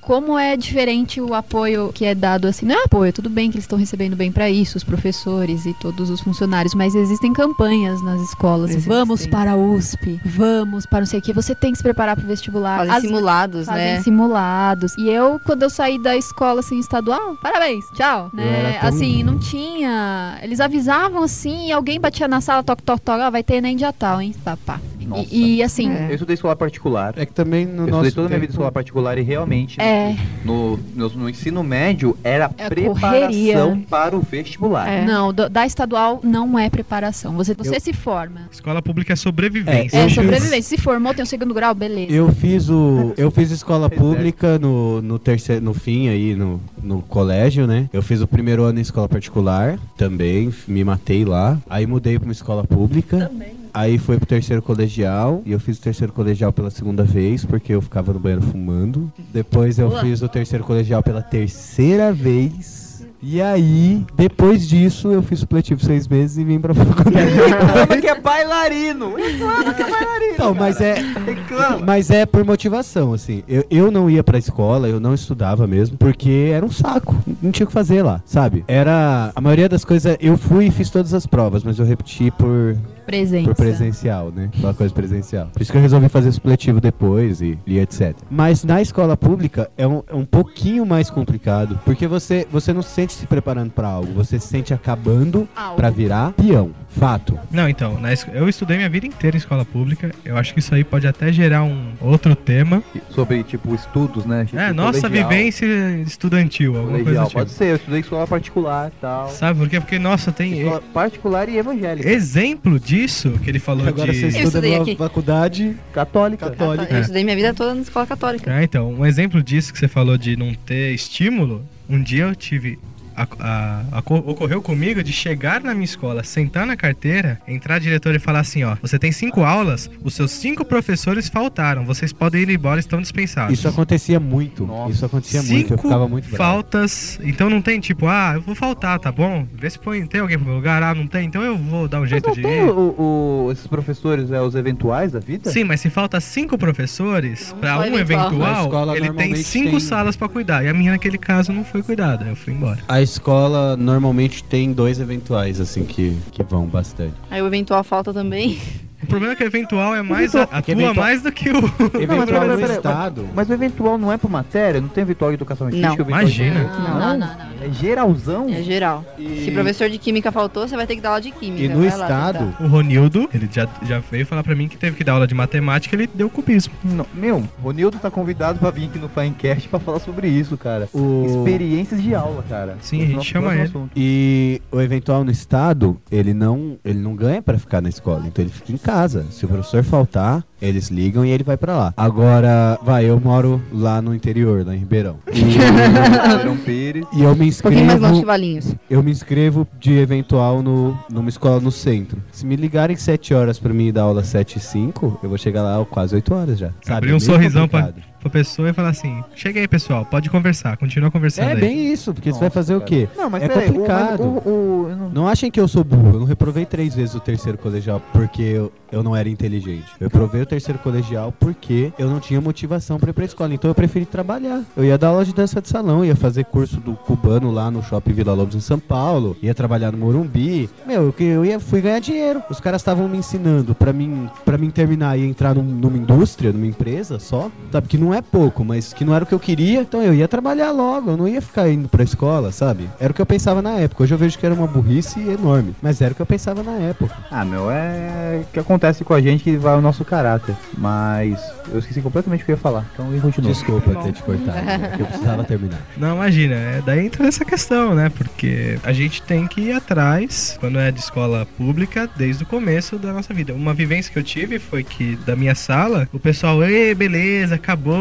Como é diferente o apoio que é dado assim, não é apoio, tudo bem que eles estão recebendo bem pra isso, os professores e todos os funcionários, mas existem campanhas nas escolas. Existem. Vamos para a USP, vamos para não sei o que, você tem que se preparar pro vestibular. Fazem As- simulados, fazem né? simulados. E eu, quando eu saí da escola assim estadual, parabéns, tchau. Né? Assim, não tinha. Eles avisavam assim, e alguém batia na sala, toque, toque, toque, ó, vai ter Enem de Natal, hein? Pá, pá. Nossa. E, e, assim, É. Eu estudei escola particular. É que também no eu nosso estudei toda a minha vida em tempo- escola particular e realmente é. no, no, no ensino médio era É preparação correria. para o vestibular. É. Não, do- da estadual não é preparação. Você, você Eu- se forma. Escola pública é sobrevivência. Eu É fiz- sobrevivência. Se formou, tem o segundo grau, beleza. Eu fiz o. Eu fiz escola Exército. pública no, no terceiro, no fim aí, no, no colégio, né? Eu fiz o primeiro ano em escola particular também, me matei lá. Aí mudei pra uma escola pública. Aí foi pro terceiro colegial e eu fiz o terceiro colegial pela segunda vez, porque eu ficava no banheiro fumando. Depois eu Boa. fiz o terceiro colegial pela terceira vez. E aí, depois disso, eu fiz supletivo seis meses e vim pra *laughs* faculdade. Reclama que é bailarino! Reclama que é bailarino! Então, mas é, Reclama! Mas é por motivação, assim. Eu, eu não ia pra escola, eu não estudava mesmo, porque era um saco. Não tinha o que fazer lá, sabe? Era. A maioria das coisas. Eu fui e fiz todas as provas, mas eu repeti por, Presença. por presencial, né? Aquela coisa presencial. Por isso que eu resolvi fazer supletivo depois e, e etc. Mas na escola pública é um, é um pouquinho mais complicado, porque você, você não se sente se preparando pra algo, você se sente acabando pra virar peão. Fato. Não, então, na es- eu estudei minha vida inteira em escola pública. Eu acho que isso aí pode até gerar um outro tema. Sobre, tipo, estudos, né? Tipo, É, nossa colegial. vivência estudantil, alguma coisa tipo. pode ser. Eu estudei escola particular e tal. Sabe por quê? Porque, nossa, tem Escola particular e evangélica. exemplo disso que ele falou Agora de... você estuda estudei numa aqui. faculdade Católica. católica. Eu estudei minha vida toda na escola católica. É, então, um exemplo disso que você falou de não ter estímulo, um dia eu tive. A- a- a- ocorreu comigo de chegar na minha escola, sentar na carteira, entrar a diretora e falar assim: ó, você tem cinco aulas, os seus cinco professores faltaram, vocês podem ir embora, estão dispensados. Isso acontecia muito. Nossa. Isso acontecia Cinco muito. Eu ficava muito bravo. faltas, então não tem tipo, ah, eu vou faltar, tá bom? Vê se põe, tem alguém pro meu lugar, ah, não tem, então eu vou dar um Mas jeito não de tem ir. o, o- esses professores, é, os eventuais da vida? Sim, mas se falta cinco professores pra só um eventual. Ele tem cinco tem- salas pra cuidar. E a minha naquele caso não foi cuidada, eu fui embora. A escola normalmente tem dois eventuais, assim, que, que vão bastante. Aí o eventual falta também. *laughs* O problema é que o eventual é mais Eventual- atua eventual- mais do que o Eventual pera, no pera, estado. Mas o eventual não é por matéria? Não tem eventual de educação Não. artística? eventual de- Imagina. Não, não, não, não. É geralzão? É geral. E- Se professor de química faltou, você vai ter que dar aula de química. E no lá estado. O Ronildo, ele já, já veio falar pra mim que teve que dar aula de matemática, ele deu cubismo. Não, meu, Ronildo tá convidado pra vir aqui no Finecast pra falar sobre isso, cara. o... Experiências de aula, cara. Sim, a Esse gente nosso chama ele. assunto. E o eventual no estado, ele não, ele não ganha pra ficar na escola, então ele fica em casa. Se o professor faltar, eles ligam e ele vai pra lá. Agora, vai, eu moro lá no interior, lá em Ribeirão. *laughs* Ribeirão Pires. Pires. E eu me Um pouquinho mais longe de inscrevo, Valinhos. eu me inscrevo de eventual no, numa escola no centro. Se me ligarem 7 horas pra mim dar aula 7 e 5, eu vou chegar lá quase 8 horas já. Sabe? Abrir um Meio sorrisão complicado. pra pessoa e falar assim: chega aí, pessoal, pode conversar, continua conversando É aí. bem isso, porque você vai Nossa, fazer o cara. quê? Não, mas é peraí, o- complicado. o, o- eu não- Não achem que eu sou burro. Eu não reprovei três vezes o terceiro colegial porque eu, eu não era inteligente. Eu reprovei o terceiro colegial porque eu não tinha motivação pra ir pra escola. Então eu preferi trabalhar. Eu ia dar aula de dança de salão, ia fazer curso do cubano lá no shopping Vila Lobos em São Paulo, ia trabalhar no Morumbi. Meu, eu, que- eu ia, fui ganhar dinheiro. Os caras estavam me ensinando pra mim, para mim terminar e entrar num- numa indústria, numa empresa só, sabe? Que não é pouco, mas que não era o que eu queria. Então eu ia trabalhar logo, eu não ia ficar indo pra escola, sabe? Era o que eu pensava na época. Hoje eu vejo que era uma burrice enorme, mas era o que eu pensava na época. Ah, meu, é o que acontece com a gente que vai o nosso caráter. Mas eu esqueci completamente o que eu ia falar. Então eu continuo. Desculpa ter te cortado, que eu precisava *laughs* terminar. Não, imagina, é, daí entra essa questão, né? Porque a gente tem que ir atrás, quando é de escola pública, desde o começo da nossa vida. Uma vivência que eu tive foi que, da minha sala, o pessoal, ei, beleza, acabou,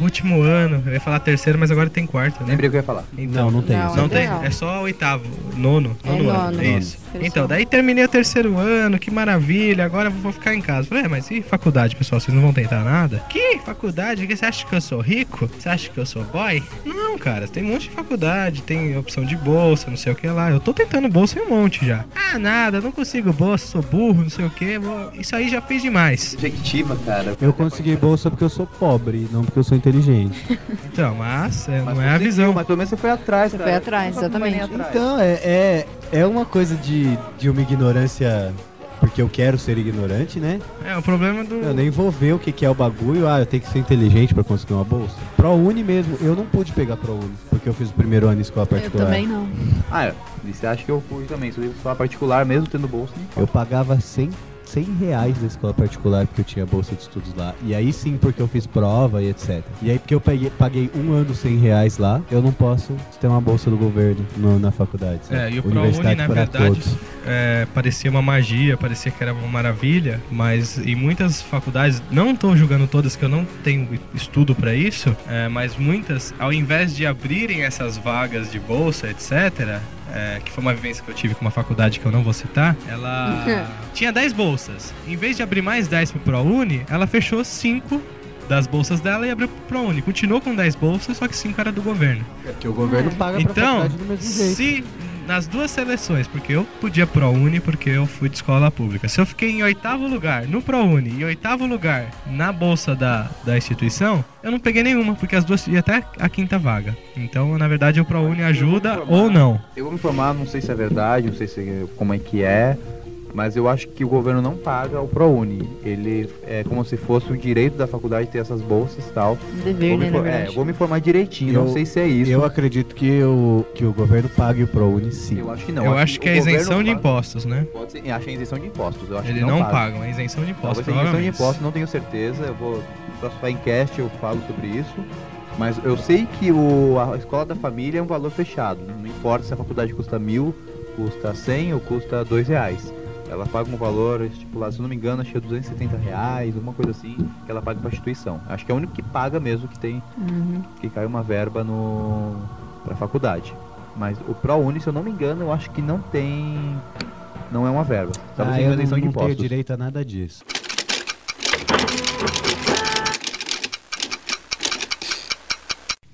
último ano. Eu ia falar terceiro, mas agora tem quarto, né? Lembrei o que eu ia falar. Então, Não, não tem. Não, isso. Não tem, é só oitavo, nono, É nono ano, nono. é isso. Nono. Então, daí terminei o terceiro ano, que maravilha, agora eu vou ficar em casa. Falei, é, mas e faculdade, pessoal, vocês não vão tentar nada? Que faculdade? Você acha que eu sou rico? Você acha que eu sou boy? Não, cara, tem um monte de faculdade, tem opção de bolsa, não sei o que lá. Eu tô tentando bolsa em um monte já. Ah, nada, não consigo bolsa, sou burro, não sei o que. Isso aí já fez demais. Subjectiva, cara. Eu consegui bolsa porque eu sou pobre, não porque eu sou inteligente. *laughs* Então, mas é, Mas não é a visão. viu, Mas pelo menos você foi atrás, Você cara. foi atrás, Não exatamente. atrás. Então, é, é, é uma coisa de, de uma ignorância porque eu quero ser ignorante, né? É, o problema do. Eu nem vou ver o que, que é o bagulho. Ah, eu tenho que ser inteligente pra conseguir uma bolsa. ProUni mesmo, eu não pude pegar ProUni, porque eu fiz o primeiro ano em escola Eu particular. também não. Ah, é. E você acha que eu fui também? Se eu falar particular, mesmo tendo bolsa, não Eu pagava 100, 100 reais na escola particular porque eu tinha bolsa de estudos lá. E aí sim, porque eu fiz prova e etc. E aí, porque eu peguei, paguei um ano 100 reais lá, eu não posso ter uma bolsa do governo no- na faculdade. sabe? É, e o ProUni, na verdade, todos. é, parecia uma magia, parecia que era uma maravilha, mas em muitas faculdades, não estou julgando todas que eu não tenho estudo para isso, é, mas muitas, ao invés de abrirem essas vagas de bolsa, etc., é, que foi uma vivência que eu tive com uma faculdade que eu não vou citar, ela *laughs* tinha 10 bolsas. Em vez de abrir mais 10 pro ProUni, ela fechou 5 das bolsas dela e abriu pro ProUni. Continuou com 10 bolsas, só que 5 era do governo. Porque o governo paga pra Então, faculdade do mesmo jeito. se nas duas seleções, porque eu podia ProUni porque eu fui de escola pública. Se eu fiquei em oitavo lugar no ProUni e oitavo lugar na bolsa da, da instituição, eu não peguei nenhuma, porque as duas iam até a quinta vaga. Então, na verdade, o ProUni ajuda ou não. Eu vou me informar, não sei se é verdade, não sei se como é que é, mas eu acho que o governo não paga o ProUni. Ele é como se fosse o direito da faculdade ter essas bolsas e tal. Dever, Vou me, né, infor- é, vou me informar direitinho, Eu- não sei se é isso. Eu acredito que o, que o governo pague o ProUni sim. Eu acho que não. eu acho que o é isenção de paga- impostos, né? Pode ser, acho que é isenção de impostos. Eu acho Ele que não, paga. paga, é isenção de impostos, Talvez seja isenção de impostos, não tenho certeza. Eu vou próximo enquete, eu falo sobre isso. Mas eu sei que o, a escola da família é um valor fechado. Não importa se a faculdade custa mil, custa cem ou custa dois reais. Ela paga um valor estipulado, se eu não me engano, acho que é 270 reais, alguma coisa assim, que ela paga pra instituição. Acho que é o único que paga mesmo que tem, Uhum. que cai uma verba no pra faculdade. Mas o ProUni, se eu não me engano, eu acho que não tem. Não é uma verba. Talvez Ah, eu uma não, não tenho direito a nada disso.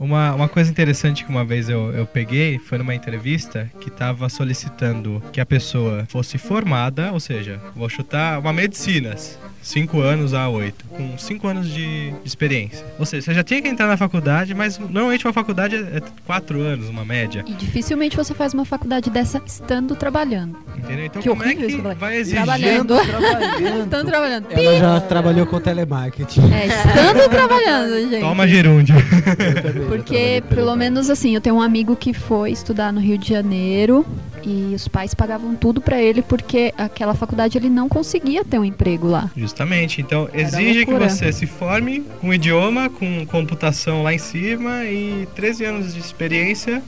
Uma, uma coisa interessante que uma vez eu, eu peguei foi numa entrevista que tava solicitando que a pessoa fosse formada, ou seja, vou chutar uma medicinas, 5 anos a 8, com 5 anos de, experiência. Ou seja, você já tinha que entrar na faculdade, mas normalmente uma faculdade é 4 anos, uma média. E dificilmente você faz uma faculdade dessa estando trabalhando. Entendeu? Então Que como é horrível que isso, vai exigir Trabalhando. Trabalhando. *laughs* Estando trabalhando. Ela já trabalhou com telemarketing. É, estando trabalhando, *laughs* gente. Toma gerúndio. *laughs* Porque, pelo menos assim, eu tenho um amigo que foi estudar no Rio de Janeiro e os pais pagavam tudo pra ele porque aquela faculdade ele não conseguia ter um emprego lá. Justamente, então exige que você se forme com idioma, com computação lá em cima e 13 anos de experiência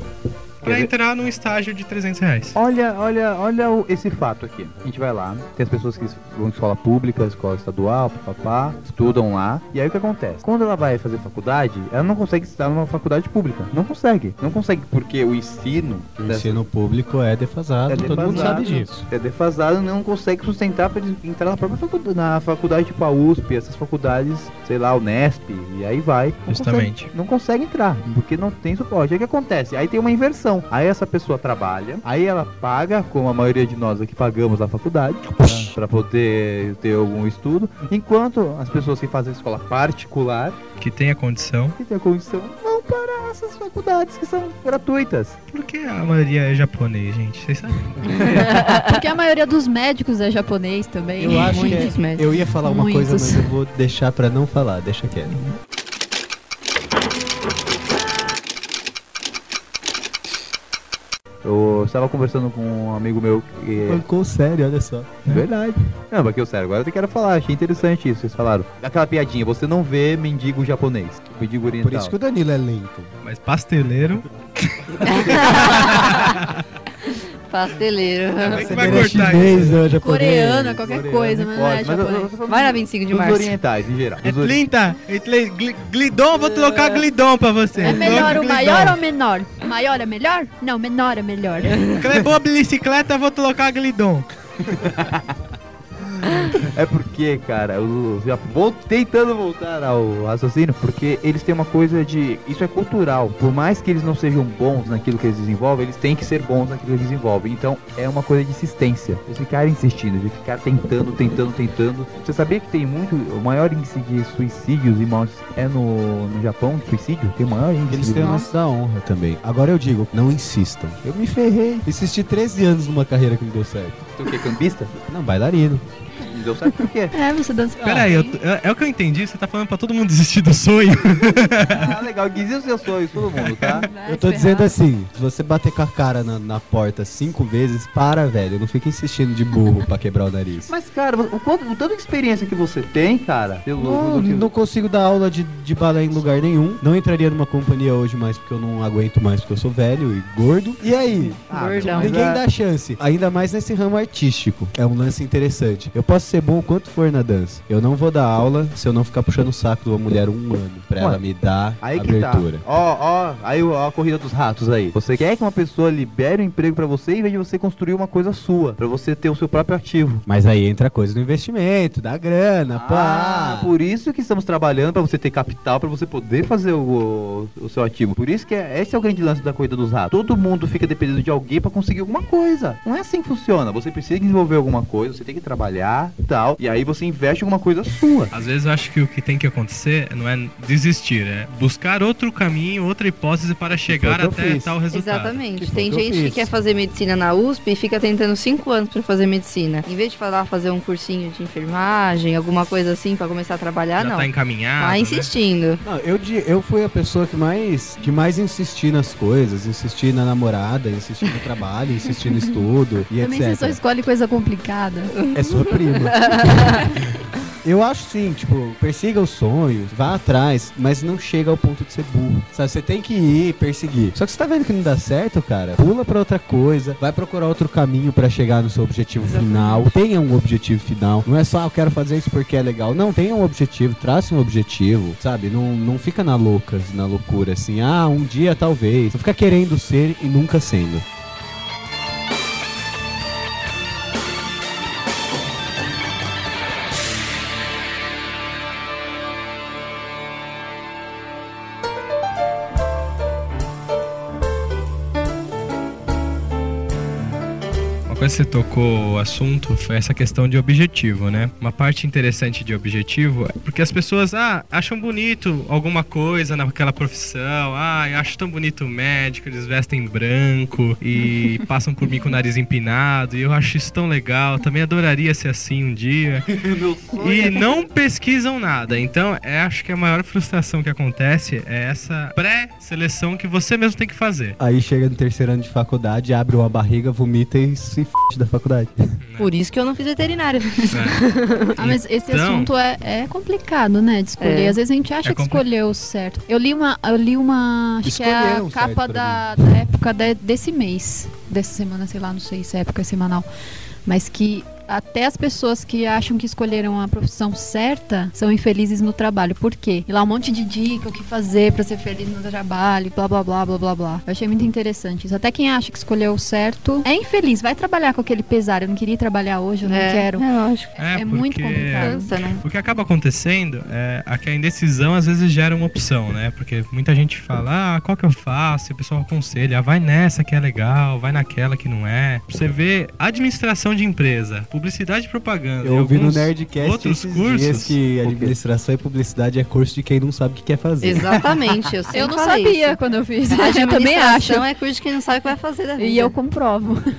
ver? entrar num estágio de 300 reais. Olha, olha, olha o- esse fato aqui. A gente vai lá, tem as pessoas que vão em escola pública, escola estadual, papá, estudam lá. E aí o que acontece? Quando ela vai fazer faculdade, ela não consegue estudar numa faculdade pública. Não consegue. Não consegue porque o ensino. O dessa- ensino público é defasado, é todo mundo sabe defasado, disso. É defasado não consegue sustentar pra eles entrar na própria faculdade, na faculdade tipo a USP, essas faculdades, sei lá, o Nesp, e aí vai. Não Justamente. Consegue, não consegue entrar, porque não tem suporte. Aí o que acontece? Aí tem uma inversão. Aí essa pessoa trabalha, aí ela paga, como a maioria de nós aqui pagamos na faculdade, pra, pra poder ter algum estudo, enquanto as pessoas que fazem escola particular, Que tenha condição. que tem a condição, vão para essas faculdades que são gratuitas. Porque a maioria é japonês, gente. Vocês sabem. *laughs* Porque a maioria dos médicos é japonês também. Eu acho que Muitos é- médicos. eu ia falar uma coisa, Muitos. mas eu vou deixar pra não falar, deixa quieto. Eu estava conversando com um amigo meu que Bancou sério, olha só. Verdade. Não, mas que eu sério, agora eu quero falar, achei interessante isso, vocês falaram. Aquela piadinha, você não vê mendigo japonês, mendigo oriental. Por isso que o Danilo é lento. Mas pasteleiro. *laughs* Pasteleiro. Como é que vai é cortar chinês, isso? né, japonês. Coreano, qualquer Coreano, coisa, mas não é pode, mas eu- eu japonês. falando Vai na dos- 25 de dos março. orientais, em geral. É Dos ori- 30. Gli- gli- Glidon, vou colocar glidon pra você. É melhor o maior ou menor? Maior é melhor? Não, menor é melhor. Clebou a bicicleta, vou colocar glidon. *laughs* É porque, cara, eu já vou tentando voltar ao raciocínio, porque eles têm uma coisa de. Isso é cultural. Por mais que eles não sejam bons naquilo que eles desenvolvem, eles têm que ser bons naquilo que eles desenvolvem. Então é uma coisa de insistência. De ficar insistindo, de ficar tentando, tentando, tentando. Você sabia que tem muito. O maior índice de suicídios e mortes é no, no Japão? de Suicídio? Tem o maior índice. Eles têm o lance da honra também. Agora eu digo, não insistam. Eu me ferrei. Insisti 13 anos numa carreira que não deu certo. Tem o quê? Cambista? Não, bailarino. Não deu certo por quê? É, você dança. Pera aí, eu é, é o que eu entendi. Você tá falando pra todo mundo desistir do sonho. Ah, legal. Os seus sonhos, todo mundo, tá? Eu tô dizendo assim, se você bater com a cara na, na porta cinco vezes, para, velho. Não fica insistindo de burro pra quebrar o nariz. Mas, cara, o, quanto, o tanto de experiência que você tem, cara, pelo Não, do que- não consigo dar aula de, de balé em lugar nenhum. Não entraria numa companhia hoje mais porque eu não aguento mais porque eu sou velho e gordo. E aí? Ah, Gordão. Ninguém é- dá chance. Ainda mais nesse ramo artístico. É um lance interessante. Eu posso ser bom o quanto for na dança. Eu não vou dar aula se eu não ficar puxando o saco de uma mulher um ano pra Ué, ela me dar Aí tá. abertura. Ó, ó, aí ó, a corrida dos ratos aí. Você quer que uma pessoa libere um emprego pra você em vez de você construir uma coisa sua, Pra você ter o seu próprio ativo. Mas aí entra a coisa do investimento, da grana, Ah, pá. por isso que estamos trabalhando pra você ter capital pra você poder fazer o, o seu ativo. Por isso que é, esse é o grande lance da corrida dos ratos. Todo mundo fica dependendo de alguém pra conseguir alguma coisa. Não é assim que funciona. Você precisa desenvolver alguma coisa, você tem que trabalhar tal, e aí você investe em alguma coisa sua. Às vezes eu acho que o que tem que acontecer não é desistir, é buscar outro caminho, outra hipótese para chegar até fiz. tal resultado. Exatamente. Que Tem gente que quer fazer medicina na USP e fica tentando cinco anos pra fazer medicina. Em vez de falar fazer um cursinho de enfermagem, alguma coisa assim pra começar a trabalhar, Já não. tá encaminhado. Tá né? insistindo. Não, eu, eu fui a pessoa que mais, que mais insisti nas coisas, insisti na namorada, insisti no trabalho, insisti no estudo e Também você só etc. escolhe coisa complicada. É sua prima. *laughs* *laughs* Eu acho sim, tipo, persiga os sonhos, vá atrás, mas não chega ao ponto de ser burro. Sabe, você tem que ir perseguir. Só que você tá vendo que não dá certo, cara? Pula pra outra coisa, vai procurar outro caminho pra chegar no seu objetivo final. Tenha um objetivo final. Não é só, ah, eu quero fazer isso porque é legal. Não, tenha um objetivo, trace um objetivo, sabe? Não, não fica na loucas, na loucura, assim, ah, um dia talvez. Não fica querendo ser e nunca sendo. Você tocou o assunto foi essa questão de objetivo, né? Uma parte interessante de objetivo é porque as pessoas ah, acham bonito alguma coisa naquela profissão, ah, eu acho tão bonito o médico, eles vestem branco e *laughs* passam por mim com o nariz empinado, e eu acho isso tão legal, também adoraria ser assim um dia. *laughs* E não pesquisam nada. Então, é, acho que a maior frustração que acontece é essa pré-seleção que você mesmo tem que fazer. Aí chega no terceiro ano de faculdade, abre uma barriga, vomita e se f... da faculdade. Por isso que eu não fiz veterinário. *laughs* Ah, mas esse Então- assunto é, é complicado, né? De escolher. É. Às vezes a gente acha É que escolheu o certo. Eu li uma. Eu li uma. Acho que é a capa pra da, da época de- desse mês. Dessa semana, sei lá, não sei se é época semanal. Mas que até as pessoas que acham que escolheram a profissão certa são infelizes no trabalho. Por quê? E lá um monte de dica, o que fazer pra ser feliz no trabalho, blá blá blá blá blá blá. Eu achei muito interessante isso. Até quem acha que escolheu o certo é infeliz. Vai trabalhar com aquele pesar. Eu não queria ir trabalhar hoje, eu não é, quero. É, lógico. É muito porque complicado. Né? O que acaba acontecendo é a que a indecisão às vezes gera uma opção, né? Porque muita gente fala, ah, qual que eu faço? E o pessoal aconselha, ah, vai nessa que é legal, vai naquela que não é. Você vê administração de empresa, publicidade e propaganda. Eu ouvi no Nerdcast outros esses cursos. dias que administração e publicidade é curso de quem não sabe o que quer fazer. Exatamente, eu *laughs* Eu não falei sabia isso. quando eu fiz. A eu também acho. é curso de quem não sabe o que vai fazer da vida. E eu comprovo. *laughs*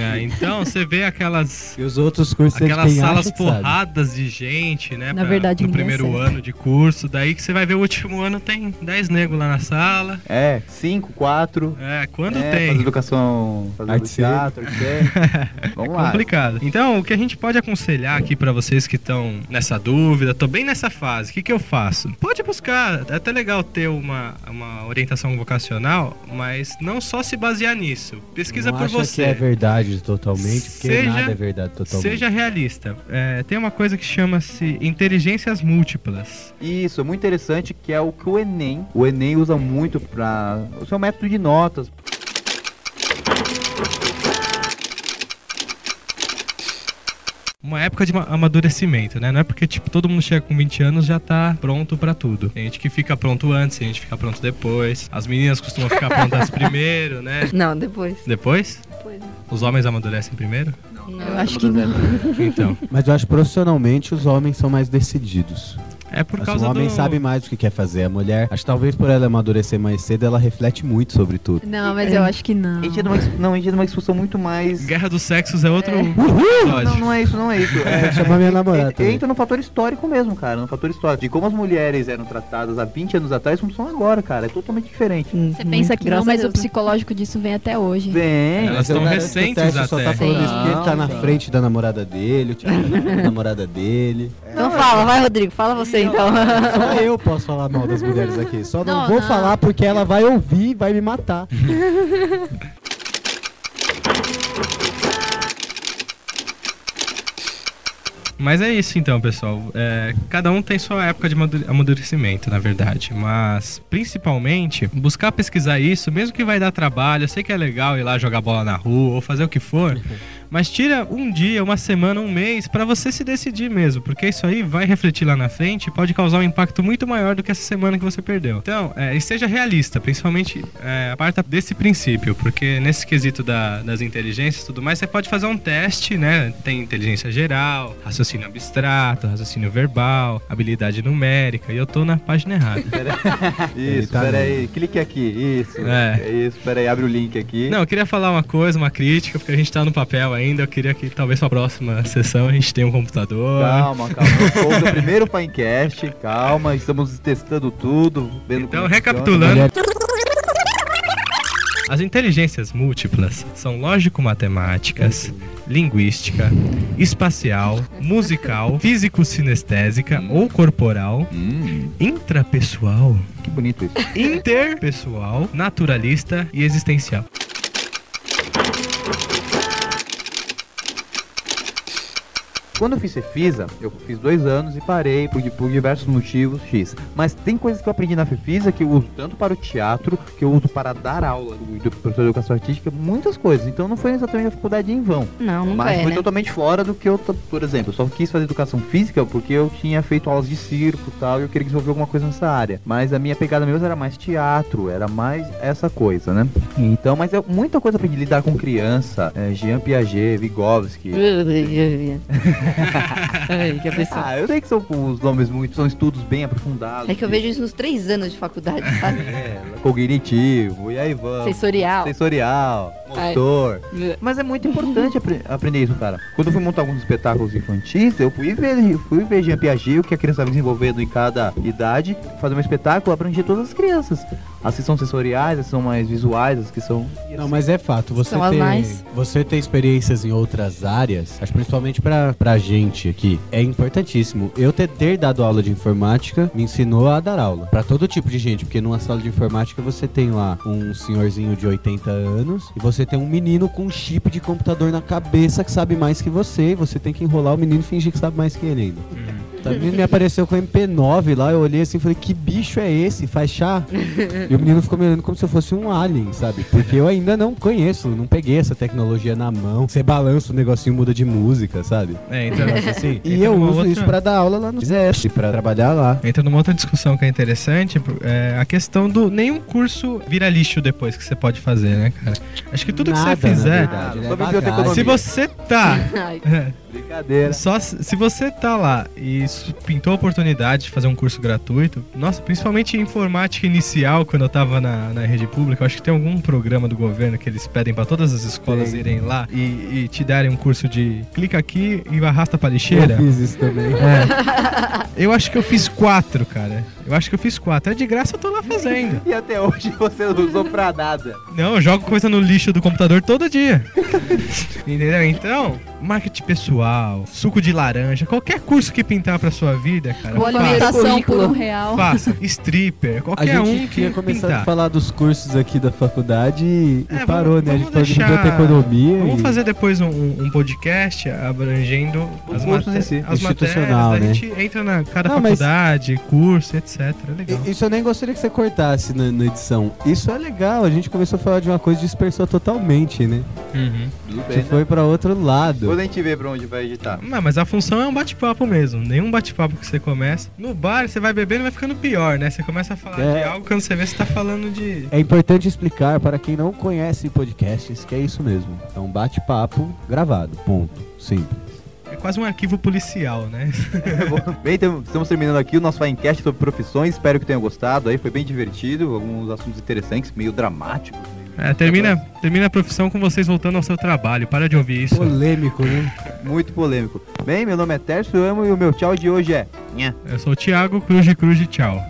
É, então você vê aquelas E os outros cursos é de aquelas quem salas acha que sabe. porradas de gente, né? Na verdade, no ninguém primeiro ano de curso. Daí que você vai ver o último ano tem 10 negros lá na sala. É, 5, 4. É, quando é, tem. Educação, fazer Arte teatro. Vamos lá. complicado. Então, o que a gente pode aconselhar aqui pra vocês que estão nessa dúvida, tô bem nessa fase, o que, que eu faço? Pode buscar, é até legal ter uma, uma orientação vocacional, mas não só se basear nisso. Pesquisa não por acha você. que é verdade totalmente, porque Seja- nada é verdade totalmente. Seja realista. É, tem uma coisa que chama-se inteligências múltiplas. Isso, é muito interessante que é o que o Enem, o Enem usa muito para o seu método de notas. Uma época de ma- amadurecimento, né? Não é porque, tipo, todo mundo chega com 20 anos já tá pronto pra tudo. Tem gente que fica pronto antes, tem gente que fica pronto depois. As meninas costumam ficar prontas *laughs* primeiro, né? Não, depois. Depois? Depois. Os homens amadurecem primeiro? Eu acho que não. Então. Mas eu acho que profissionalmente os homens são mais decididos. É por Mas causa o homem do... sabe mais o que quer fazer. A mulher, acho que talvez por ela amadurecer mais cedo, ela reflete muito sobre tudo. Não, mas eu acho que não. A gente entra numa, não, a gente entra numa discussão muito mais. Guerra dos Sexos é outro Não, episódio. não é isso, não é isso. *laughs* É, Chamar minha namorada. é- entra no fator histórico mesmo, cara. No fator histórico. De como as mulheres eram tratadas há 20 anos atrás, como são agora, cara. É totalmente diferente. Você pensa que não, mas o né? psicológico disso vem até hoje. Vem. Elas estão recentes Tércio só até. tá falando isso porque ele tá Não, na não. frente da namorada dele, o Thiago tá na namorada dele. Então fala, vai, Rodrigo, fala você então. Só eu posso falar mal das mulheres aqui. Só não, Não, vou não. falar porque ela vai ouvir e vai me matar. *laughs* Mas é isso então, pessoal. É, cada um tem sua época de amadu- amadurecimento, na verdade. Mas, principalmente, buscar pesquisar isso, mesmo que vai dar trabalho. Eu sei que é legal ir lá jogar bola na rua ou fazer o que for. *laughs* Mas tira um dia, uma semana, um mês pra você se decidir mesmo. Porque isso aí vai refletir lá na frente e pode causar um impacto muito maior do que essa semana que você perdeu. Então, é, e seja realista, principalmente é, parta desse princípio. Porque nesse quesito da- das inteligências e tudo mais, você pode fazer um teste, né? Tem inteligência geral, raciocínio abstrato, raciocínio verbal, habilidade numérica. E eu tô na página errada. *laughs* *laughs* Isso, tá pera vendo. aí. Clique aqui. Isso. É. É. Isso, pera aí. Abre o link aqui. Não, eu queria falar uma coisa, uma crítica, porque a gente tá no papel ainda. Eu queria que talvez pra próxima sessão a gente tenha um computador. Calma, calma. *laughs* Sou o primeiro Pinecast. Calma, estamos testando tudo. Então, recapitulando. As inteligências múltiplas são lógico-matemáticas, linguística, espacial, musical, físico-sinestésica ou corporal. Hum, intrapessoal, que bonito isso. interpessoal, naturalista e existencial. Quando eu fiz Cefisa, eu fiz dois anos e parei por, por diversos motivos X. Mas tem coisas que eu aprendi na Cefisa que eu uso tanto para o teatro, que eu uso para dar aula do, professor de educação artística, muitas coisas. Então não foi exatamente a faculdade em vão. Não, nunca Mas é, foi né? totalmente fora do que eu, por exemplo, eu só quis fazer educação física porque eu tinha feito aulas de circo e tal, e eu queria desenvolver alguma coisa nessa área. Mas a minha pegada mesmo era mais teatro, era mais essa coisa, né? Então, mas eu, muita coisa aprendi lidar com criança, é, Jean Piaget, Vygotsky. *laughs* *laughs* Ai, que pessoa. Ah, eu sei que são os nomes muito, são estudos bem aprofundados. É que eu vejo isso nos três anos de faculdade, sabe? *laughs* É, cognitivo, e aí vamos. Sensorial. Sensorial, Ai. motor. Mas é muito importante apre- aprender isso, cara. Quando eu fui montar alguns espetáculos infantis, eu fui ver, fui ver Jean Piaget, o que a criança estava desenvolvendo em cada idade, fazer um espetáculo, aprendi todas as crianças. As que são sensoriais, as que são mais visuais, as que são. Não, mas é fato. Você São as ter, mais. você ter experiências em outras áreas, acho que principalmente pra, pra gente aqui, é importantíssimo. Eu ter, ter dado aula de informática me ensinou a dar aula. Pra todo tipo de gente, porque numa sala de informática você tem lá um senhorzinho de 80 anos e você tem um menino com um chip de computador na cabeça que sabe mais que você. E você tem que enrolar o menino e fingir que sabe mais que ele ainda. Tá, O menino me apareceu com MP9 lá, eu olhei assim e falei, que bicho é esse? Faz chá? e o menino ficou me olhando como se eu fosse um alien, sabe? Porque eu ainda não conheço, não peguei essa tecnologia na mão. Você balança o negocinho muda de música, sabe? É, então, Assim, *laughs* e Entra eu uso outra- isso pra dar aula lá no ZESP, pra trabalhar lá. Entra numa outra discussão que é interessante, é a questão do nenhum curso vira lixo depois que você pode fazer, né, cara? Acho que tudo Nada, que você fizer, verdade, é biblioteconomia. se você tá, *laughs* Brincadeira. só se você tá lá e pintou a oportunidade de fazer um curso gratuito, nossa, principalmente em informática inicial, quando eu tava na, na rede pública, eu acho que tem algum programa do governo que eles pedem pra todas as escolas Tem. irem lá e, e te darem um curso de clica aqui e arrasta pra lixeira. Eu fiz isso também. É. Eu acho que eu fiz quatro, cara. Eu acho que eu fiz quatro. É de graça, eu tô lá fazendo. *laughs* E até hoje você não usou pra nada. Não, eu jogo coisa no lixo do computador todo dia. *laughs* Entendeu? Então, marketing pessoal, suco de laranja, qualquer curso que pintar pra sua vida, cara, Boa alimentação por um real. faça. Stripper, A qualquer gente um que tinha começado pintar. a falar dos cursos aqui da faculdade e, e É, parou, vamos- né? A gente vamos falou de deixar- biblioteconomia. Vamos e- fazer depois um, um podcast abrangendo Os as, si. as Institucional, matérias. né? A gente entra na cada Não, mas- faculdade, curso, etc. É legal. Isso eu nem gostaria que você cortasse na, na edição. Isso é legal, a gente começou a falar de uma coisa e dispersou totalmente, né? Uhum. Tudo bem, gente foi pra outro lado. Depois a gente vê pra onde vai editar. Não, mas a função é um bate-papo mesmo. Nenhum bate-papo que você começa. No bar, você vai bebendo e vai ficando pior, né? Você começa a falar É. de algo quando você vê você tá falando de. É importante explicar para quem não conhece podcasts que é isso mesmo. É um bate-papo gravado, ponto. Simples. É quase um arquivo policial, né? Bem, então, estamos terminando aqui o nosso Finecast sobre profissões. Espero que tenham gostado. Aí foi bem divertido, alguns assuntos interessantes, meio dramáticos. É, termina, termina a profissão com vocês voltando ao seu trabalho. Para de ouvir isso. Polêmico, né? Muito polêmico. Bem, meu nome é Tércio Amo e o meu tchau de hoje é. Nha. Eu sou o Thiago Cruz de Cruz de Tchau.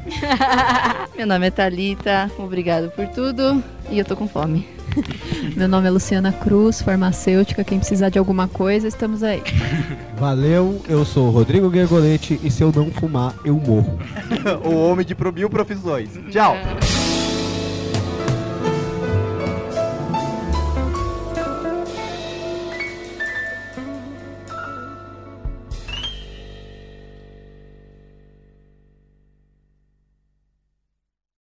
*laughs* Meu nome é Thalita, obrigado por tudo e eu tô com fome. *laughs* Meu nome é Luciana Cruz, farmacêutica. Quem precisar de alguma coisa, estamos aí. Valeu, eu sou o Rodrigo Gergolete e se eu não fumar, eu morro. *laughs* o homem de pro mil profissões. Tchau. É.